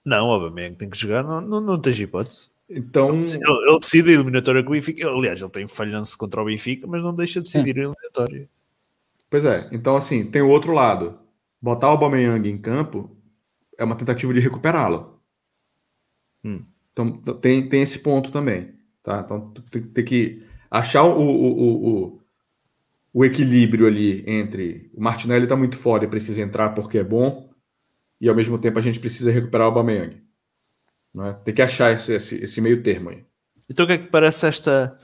Não, o Aubameyang tem que jogar, não, não, não tem hipótese. Então... Ele, ele decide a eliminatória com o Benfica. Aliás, ele tem falhança contra o Benfica, mas não deixa de decidir Sim. a eliminatória. Pois é. Então, assim, tem o outro lado. Botar o Aubameyang em campo é uma tentativa de recuperá-lo. Hum. Então tem, tem esse ponto também. Tá? Então tem, tem que achar o, o, o, o, equilíbrio ali entre o Martinelli está muito fora e precisa entrar porque é bom, e ao mesmo tempo a gente precisa recuperar o Aubameyang. É? Tem que achar esse, esse, esse meio termo aí. Então o que é que parece esta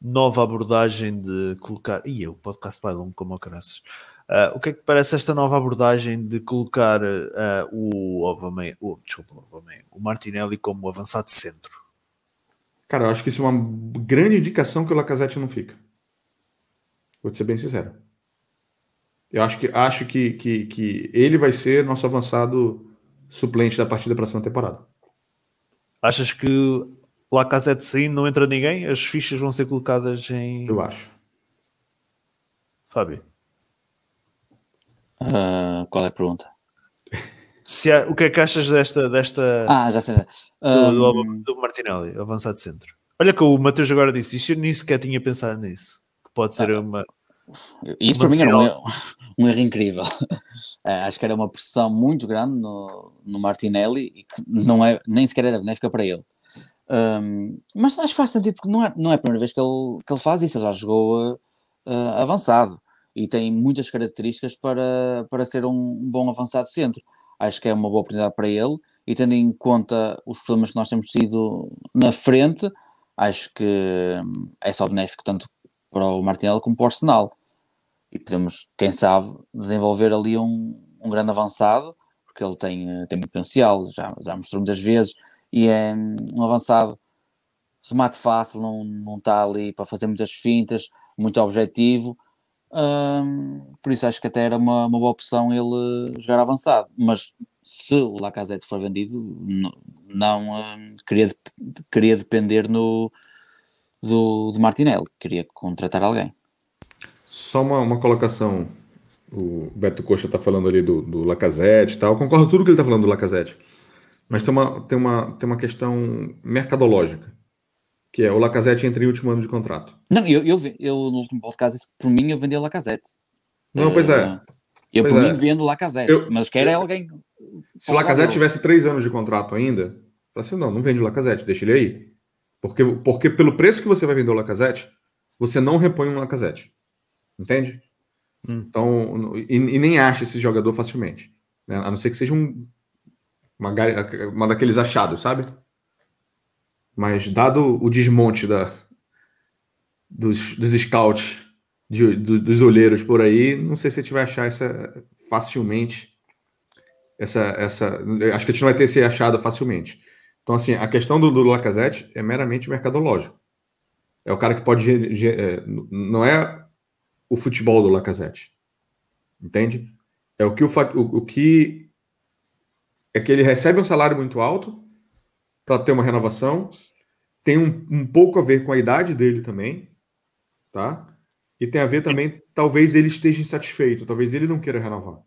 nova abordagem de colocar. Ih, o podcast vai longo como o caraças. Uh, o que é que parece esta nova abordagem de colocar uh, o, desculpa, o, o Martinelli como avançado centro? Cara, eu acho que isso é uma grande indicação que o Lacazette não fica. Vou te ser bem sincero. Eu acho que, acho que, que, que ele vai ser nosso avançado suplente da partida para a próxima temporada. Achas que o Lacazette saindo não entra ninguém? As fichas vão ser colocadas em. Eu acho. Fábio. Uh, qual é a pergunta? Se há, o que é que achas desta. desta ah, já sei. Do, do, do, Martinelli, avançado centro. Olha que o Matheus agora disse isto, eu nem sequer tinha pensado nisso. Que pode ser ah, uma. Isso uma para mim era um erro, um erro incrível. É, acho que era uma pressão muito grande no, no Martinelli e que não é, nem sequer era benéfica para ele. Um, mas acho que faz sentido porque não é, não é a primeira vez que ele, que ele faz isso, ele já jogou uh, avançado e tem muitas características para, para ser um bom avançado centro. Acho que é uma boa oportunidade para ele e tendo em conta os problemas que nós temos tido na frente, acho que hum, é só benéfico tanto para o Martinelli como para o Arsenal. E podemos, quem sabe, desenvolver ali um, um grande avançado, porque ele tem, tem potencial, já, já mostrou muitas vezes, e é hum, um avançado remate fácil, não, não está ali para fazer muitas fintas, muito objetivo, por isso acho que até era uma, uma boa opção ele jogar avançado. Mas se o Lacazette for vendido, não, não queria, queria depender no, do, do Martinelli, queria contratar alguém. Só uma, uma colocação. O Beto Coxa está falando ali do, do Lacazette e tal. concordo com tudo que ele está falando do Lacazette. Mas tem uma, tem, uma, tem uma questão mercadológica que é o Lacazette entra em último ano de contrato. Não, eu, eu, eu no último podcast disse que por mim eu vendia o Lacazette. Não, pois é. Eu pois por é. mim vendo o Lacazette, eu, mas quer é alguém. Se o Lacazette tivesse três anos de contrato ainda, fala assim: não, não vende o Lacazette, deixa ele aí. Porque, porque pelo preço que você vai vender o Lacazette, você não repõe um Lacazette. Entende? Hum. Então, e, e, nem acha esse jogador facilmente. Né? A não ser que seja um, uma, uma daqueles achados, sabe? Mas dado o desmonte da, dos, dos scouts, de, do, dos olheiros por aí, não sei se a gente vai achar essa facilmente. Essa, essa, acho que a gente não vai ter esse achado facilmente. Então, assim, a questão do, do Lacazette é meramente mercadológico. É o cara que pode. É, não é o futebol do Lacazette. Entende? É o que, o, o, o que é que ele recebe um salário muito alto para ter uma renovação, tem um, um pouco a ver com a idade dele também, tá? E tem a ver também, talvez ele esteja insatisfeito, talvez ele não queira renovar.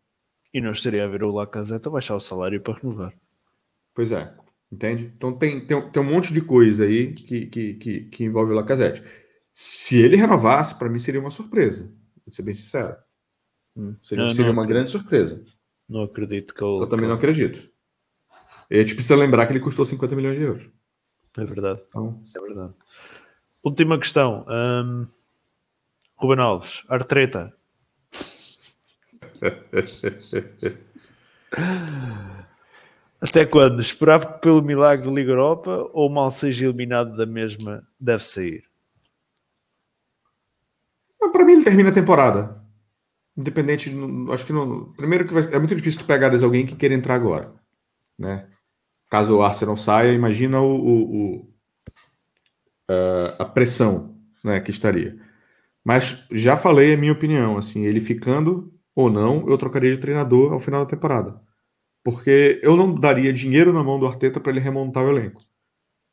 E não estaria a ver o Lacazette baixar o salário para renovar. Pois é, entende? Então tem, tem, tem um monte de coisa aí que, que, que, que envolve o Lacazette. Se ele renovasse, para mim seria uma surpresa, vou ser bem sincero. Hum. Seria, Não, seria não uma grande surpresa. Não acredito que ele. Eu também não acredito. A gente precisa lembrar que ele custou 50 milhões de euros. É verdade. Então, É verdade. Última questão. hum, Ruben Alves, Artreta. Até quando? Esperar pelo milagre Liga Europa ou mal seja eliminado da mesma deve sair? para mim ele termina a temporada. Independente, acho que não. Primeiro que vai, é muito difícil tu pegares alguém que queira entrar agora, né? Caso o Arsenal saia, imagina o, o- o- eh, a pressão, né, que estaria. Mas já falei a minha opinião, assim, ele ficando ou não, eu trocaria de treinador ao final da temporada, porque eu não daria dinheiro na mão do Arteta para ele remontar o elenco.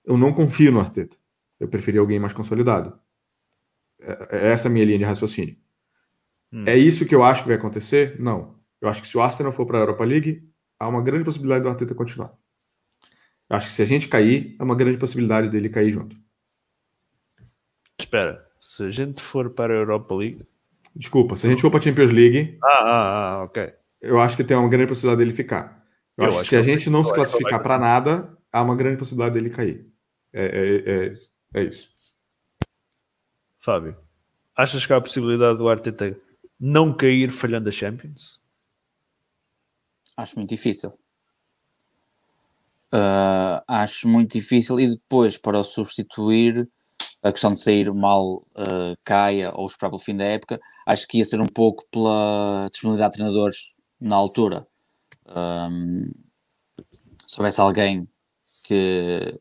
Eu não confio no Arteta. Eu preferia alguém mais consolidado. É- é essa a minha linha de raciocínio. É isso que eu acho que vai acontecer? Não. Eu acho que se o Arsenal for para a Europa League, há uma grande possibilidade do Arteta continuar. Eu acho que se a gente cair, há uma grande possibilidade dele cair junto. Espera, se a gente for para a Europa League. Desculpa, se a gente for para a Champions League, Ah, ah, ah, ok. eu acho que tem uma grande possibilidade dele ficar. Eu, Eu acho que acho se a que gente não se que classificar para nada, há uma grande possibilidade dele cair. É, é, é, é isso. Fábio, achas que há a possibilidade do Arteta não cair falhando a Champions? Acho muito difícil. Ah, acho muito difícil. E depois, para o substituir, a questão de sair mal ah, caia ou esperar pelo fim da época, acho que ia ser um pouco pela disponibilidade de treinadores na altura. Ahm, se houvesse alguém que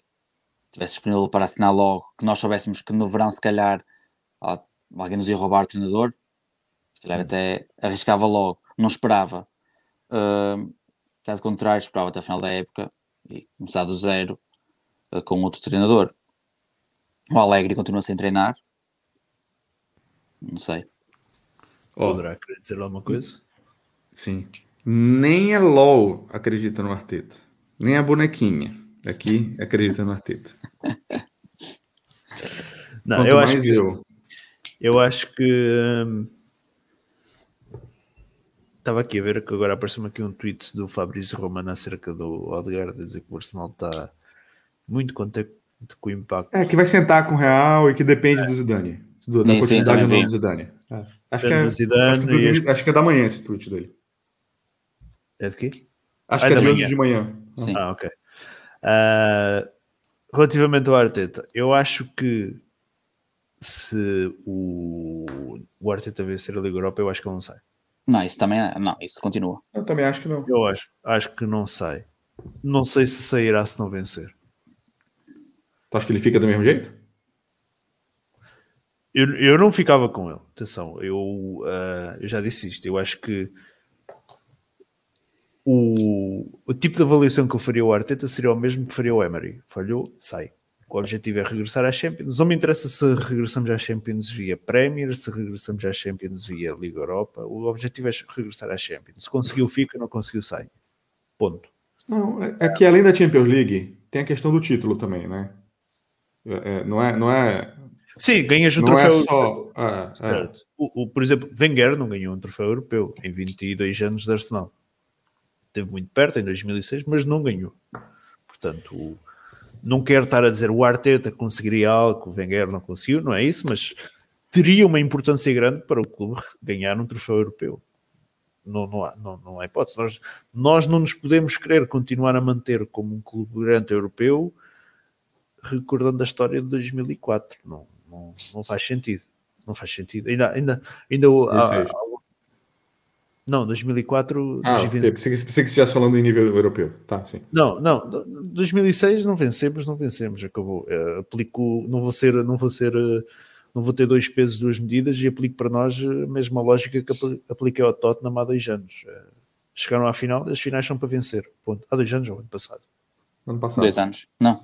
tivesse disponível para assinar logo, que nós soubéssemos que no verão, se calhar, ah, alguém nos ia roubar o treinador, se calhar até arriscava logo, não esperava. Uh, caso contrário, esperava até o final da época e começar do zero uh, com outro treinador. O Alegre continua sem treinar. Não sei. Ó, Poderá querer dizer alguma coisa? sim. Nem a LOL acredita no Arteta. Nem a bonequinha aqui acredita no Arteta. Não, Quanto eu acho, que, eu. eu acho que. hum, Estava aqui a ver que agora apareceu-me aqui um tweet do Fabrício Romano acerca do Odegaard, a dizer que o Arsenal está muito contente com o impacto. É, que vai sentar com o Real e que depende do Zidane. Do, da Sim, continuidade ou não do Zidane. É. Acho, que Depende é, do Zidane acho, que do- acho que é da manhã esse tweet dele. É de quê? Acho Ah, que é da de manhã. hoje de manhã. Sim. Ah, ok. Ah, relativamente ao Arteta, eu acho que se o, o Arteta vencer a Liga Europa, eu acho que ele não sai. Não, isso também é. Não, isso continua. Eu também acho que não. Eu acho, acho que não sai. Não sei se sairá se não vencer. Tu acha que ele fica do mesmo jeito? Eu, eu não ficava com ele. Atenção, eu, ah, eu já disse isto. Eu acho que o, o tipo de avaliação que eu faria ao Arteta seria o mesmo que faria ao Emery. Falhou, sai. O objetivo é regressar à Champions. Não me interessa se regressamos à Champions via Premier, se regressamos à Champions via Liga Europa. O objetivo é regressar à Champions. Se conseguiu, fica. Não conseguiu, sai. Ponto. Não, é, é que além da Champions League, tem a questão do título também, né? É, é, não é, não é, Sim, ganhas o não é troféu. só. é, é. O, o- por exemplo, Wenger não ganhou um troféu europeu em 22 anos de Arsenal. Esteve muito perto em 2006, mas não ganhou. Portanto, o- não quero estar a dizer o Arteta conseguiria algo que o Wenger não conseguiu, não é isso, mas teria uma importância grande para o clube ganhar um troféu europeu. Não, não, há, não, não há hipótese. Nós, nós não nos podemos querer continuar a manter como um clube grande europeu recordando a história de 2004. Não, não, não faz sentido. Não faz sentido. Ainda, ainda, ainda o- há- 16. há- não, 2004 Ah, pensei, que, pensei que estivesse falando em nível europeu. Tá, sim. não, não, 2006 não vencemos, não vencemos, acabou. Eh, aplico, não vou ser, não vou ser, eh, não vou ter dois pesos, duas medidas e aplico para nós a mesma lógica que apli- apliquei ao Tottenham há dois anos. Eh, chegaram à final, as finais são para vencer. Ponto. Há dois anos ou ano passado. Ano passado. Dois anos. Não.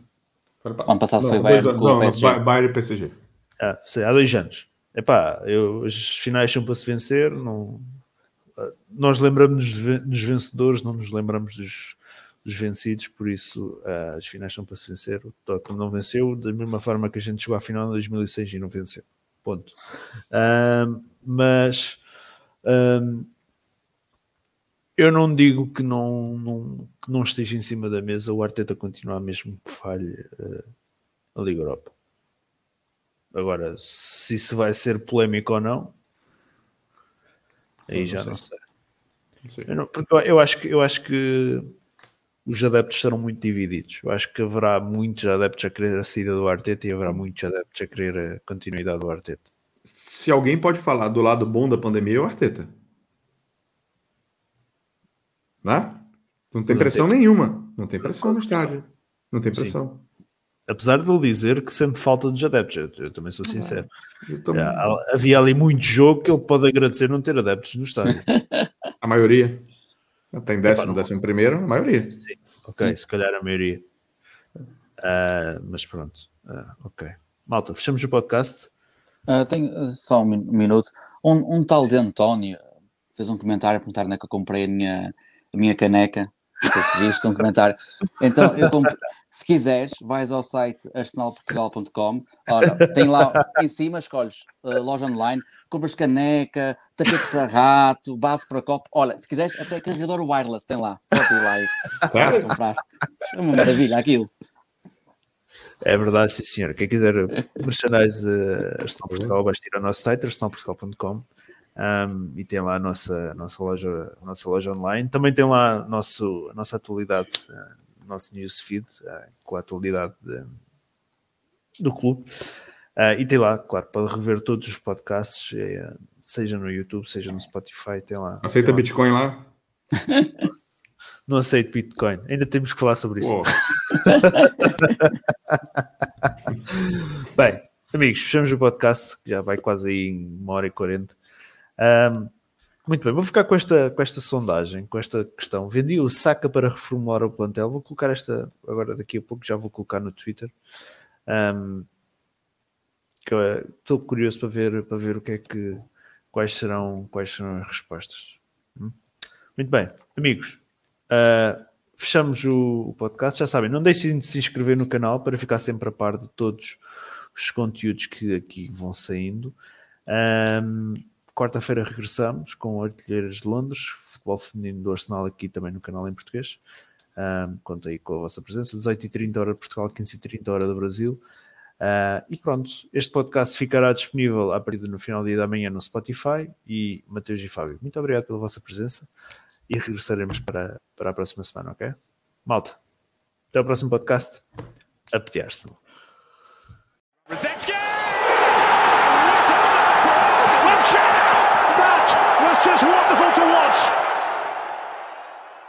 Ano Ano passado foi dois Bayern anos. com o não, PSG. Ba- Bayern e PSG. Ah, sei, há dois anos. Epá, eu, as finais são para se vencer. Não, nós lembramos dos ve- dos vencedores, não nos lembramos dos, dos vencidos, por isso ah, as finais são para se vencer. O Tottenham não venceu, da mesma forma que a gente chegou à final em 2006 e não venceu. Ponto. Ahm, mas ahm, eu não digo que não, não, que não esteja em cima da mesa o Arteta continuar mesmo que falhe a Liga Europa. Agora, se isso vai ser polémico ou não, aí Não já sei. não sei. Não sei. Eu, não- porque eu- acho que, eu acho que os adeptos serão muito divididos. Eu acho que haverá muitos adeptos a querer a saída do Arteta e haverá muitos adeptos a querer a continuidade do Arteta. Se alguém pode falar do lado bom da pandemia, é o Arteta. Né? Não tem pressão nenhuma. Não tem pressão no estádio. Não tem Sim. Apesar de ele dizer que sente falta dos adeptos, eu, eu também sou sincero. Eu tô- Há- Havia ali muito jogo que ele pode agradecer não ter adeptos no estádio. A maioria. Tem décimo, décimo primeiro, a maioria. Sim, ok, se calhar a maioria. Ah, mas pronto, Ah, ok. Malta, fechamos o podcast. Ah, tenho ah, só um min- um minuto. Um, um tal de António fez um comentário a perguntar onde é que eu comprei a minha, a minha caneca. Não sei se viste um comentário. Então, eu compre- se quiseres, vais ao site arsenalportugal.com. Ora, tem lá em cima, escolhes ah, loja online, compras caneca, tapete para rato, base para copo. Olha, se quiseres, até carregador wireless tem lá. Pode ir lá e Sério? comprar. É uma maravilha aquilo. É verdade, sim senhor. Quem quiser merchandise uh, Arsenal Portugal, basta ir ao nosso site, arsenalportugal.com um, e tem lá a nossa, a nossa, loja, a nossa loja online. Também tem lá a, nosso, a nossa atualidade, uh, o nosso newsfeed, uh, com a atualidade de- do clube. Uh, e tem lá, claro, para rever todos os podcasts, eh, seja no YouTube, seja no Spotify, tem lá. Aceita tem lá. Bitcoin lá? Não aceito Bitcoin. Ainda temos que falar sobre isso. Bem, amigos, fechamos o podcast, que já vai quase aí em uma hora e quarenta. Ahm, muito bem, vou ficar com esta, com esta sondagem, com esta questão. Vendi o Saca para reformular o plantel. Vou colocar esta agora daqui a pouco, já vou colocar no Twitter. Eh, Estou curioso para ver, para ver o que é que quais serão, quais serão as respostas. Hum? Muito bem, amigos. ah, fechamos o, o podcast. Já sabem, não deixem de se inscrever no canal para ficar sempre a par de todos os conteúdos que aqui vão saindo. Ahm, Quarta-feira regressamos com Artilheiras de Londres, futebol feminino do Arsenal aqui também no canal em português. Um, conto aí com a vossa presença, 18h30 hora de Portugal, 15h30 hora do Brasil. Ah, e pronto, este podcast ficará disponível a partir no final do dia da manhã no Spotify. E Mateus e Fábio, muito obrigado pela vossa presença e regressaremos para, para a próxima semana, ok? Malta, até o próximo podcast. A pedir Arsenal.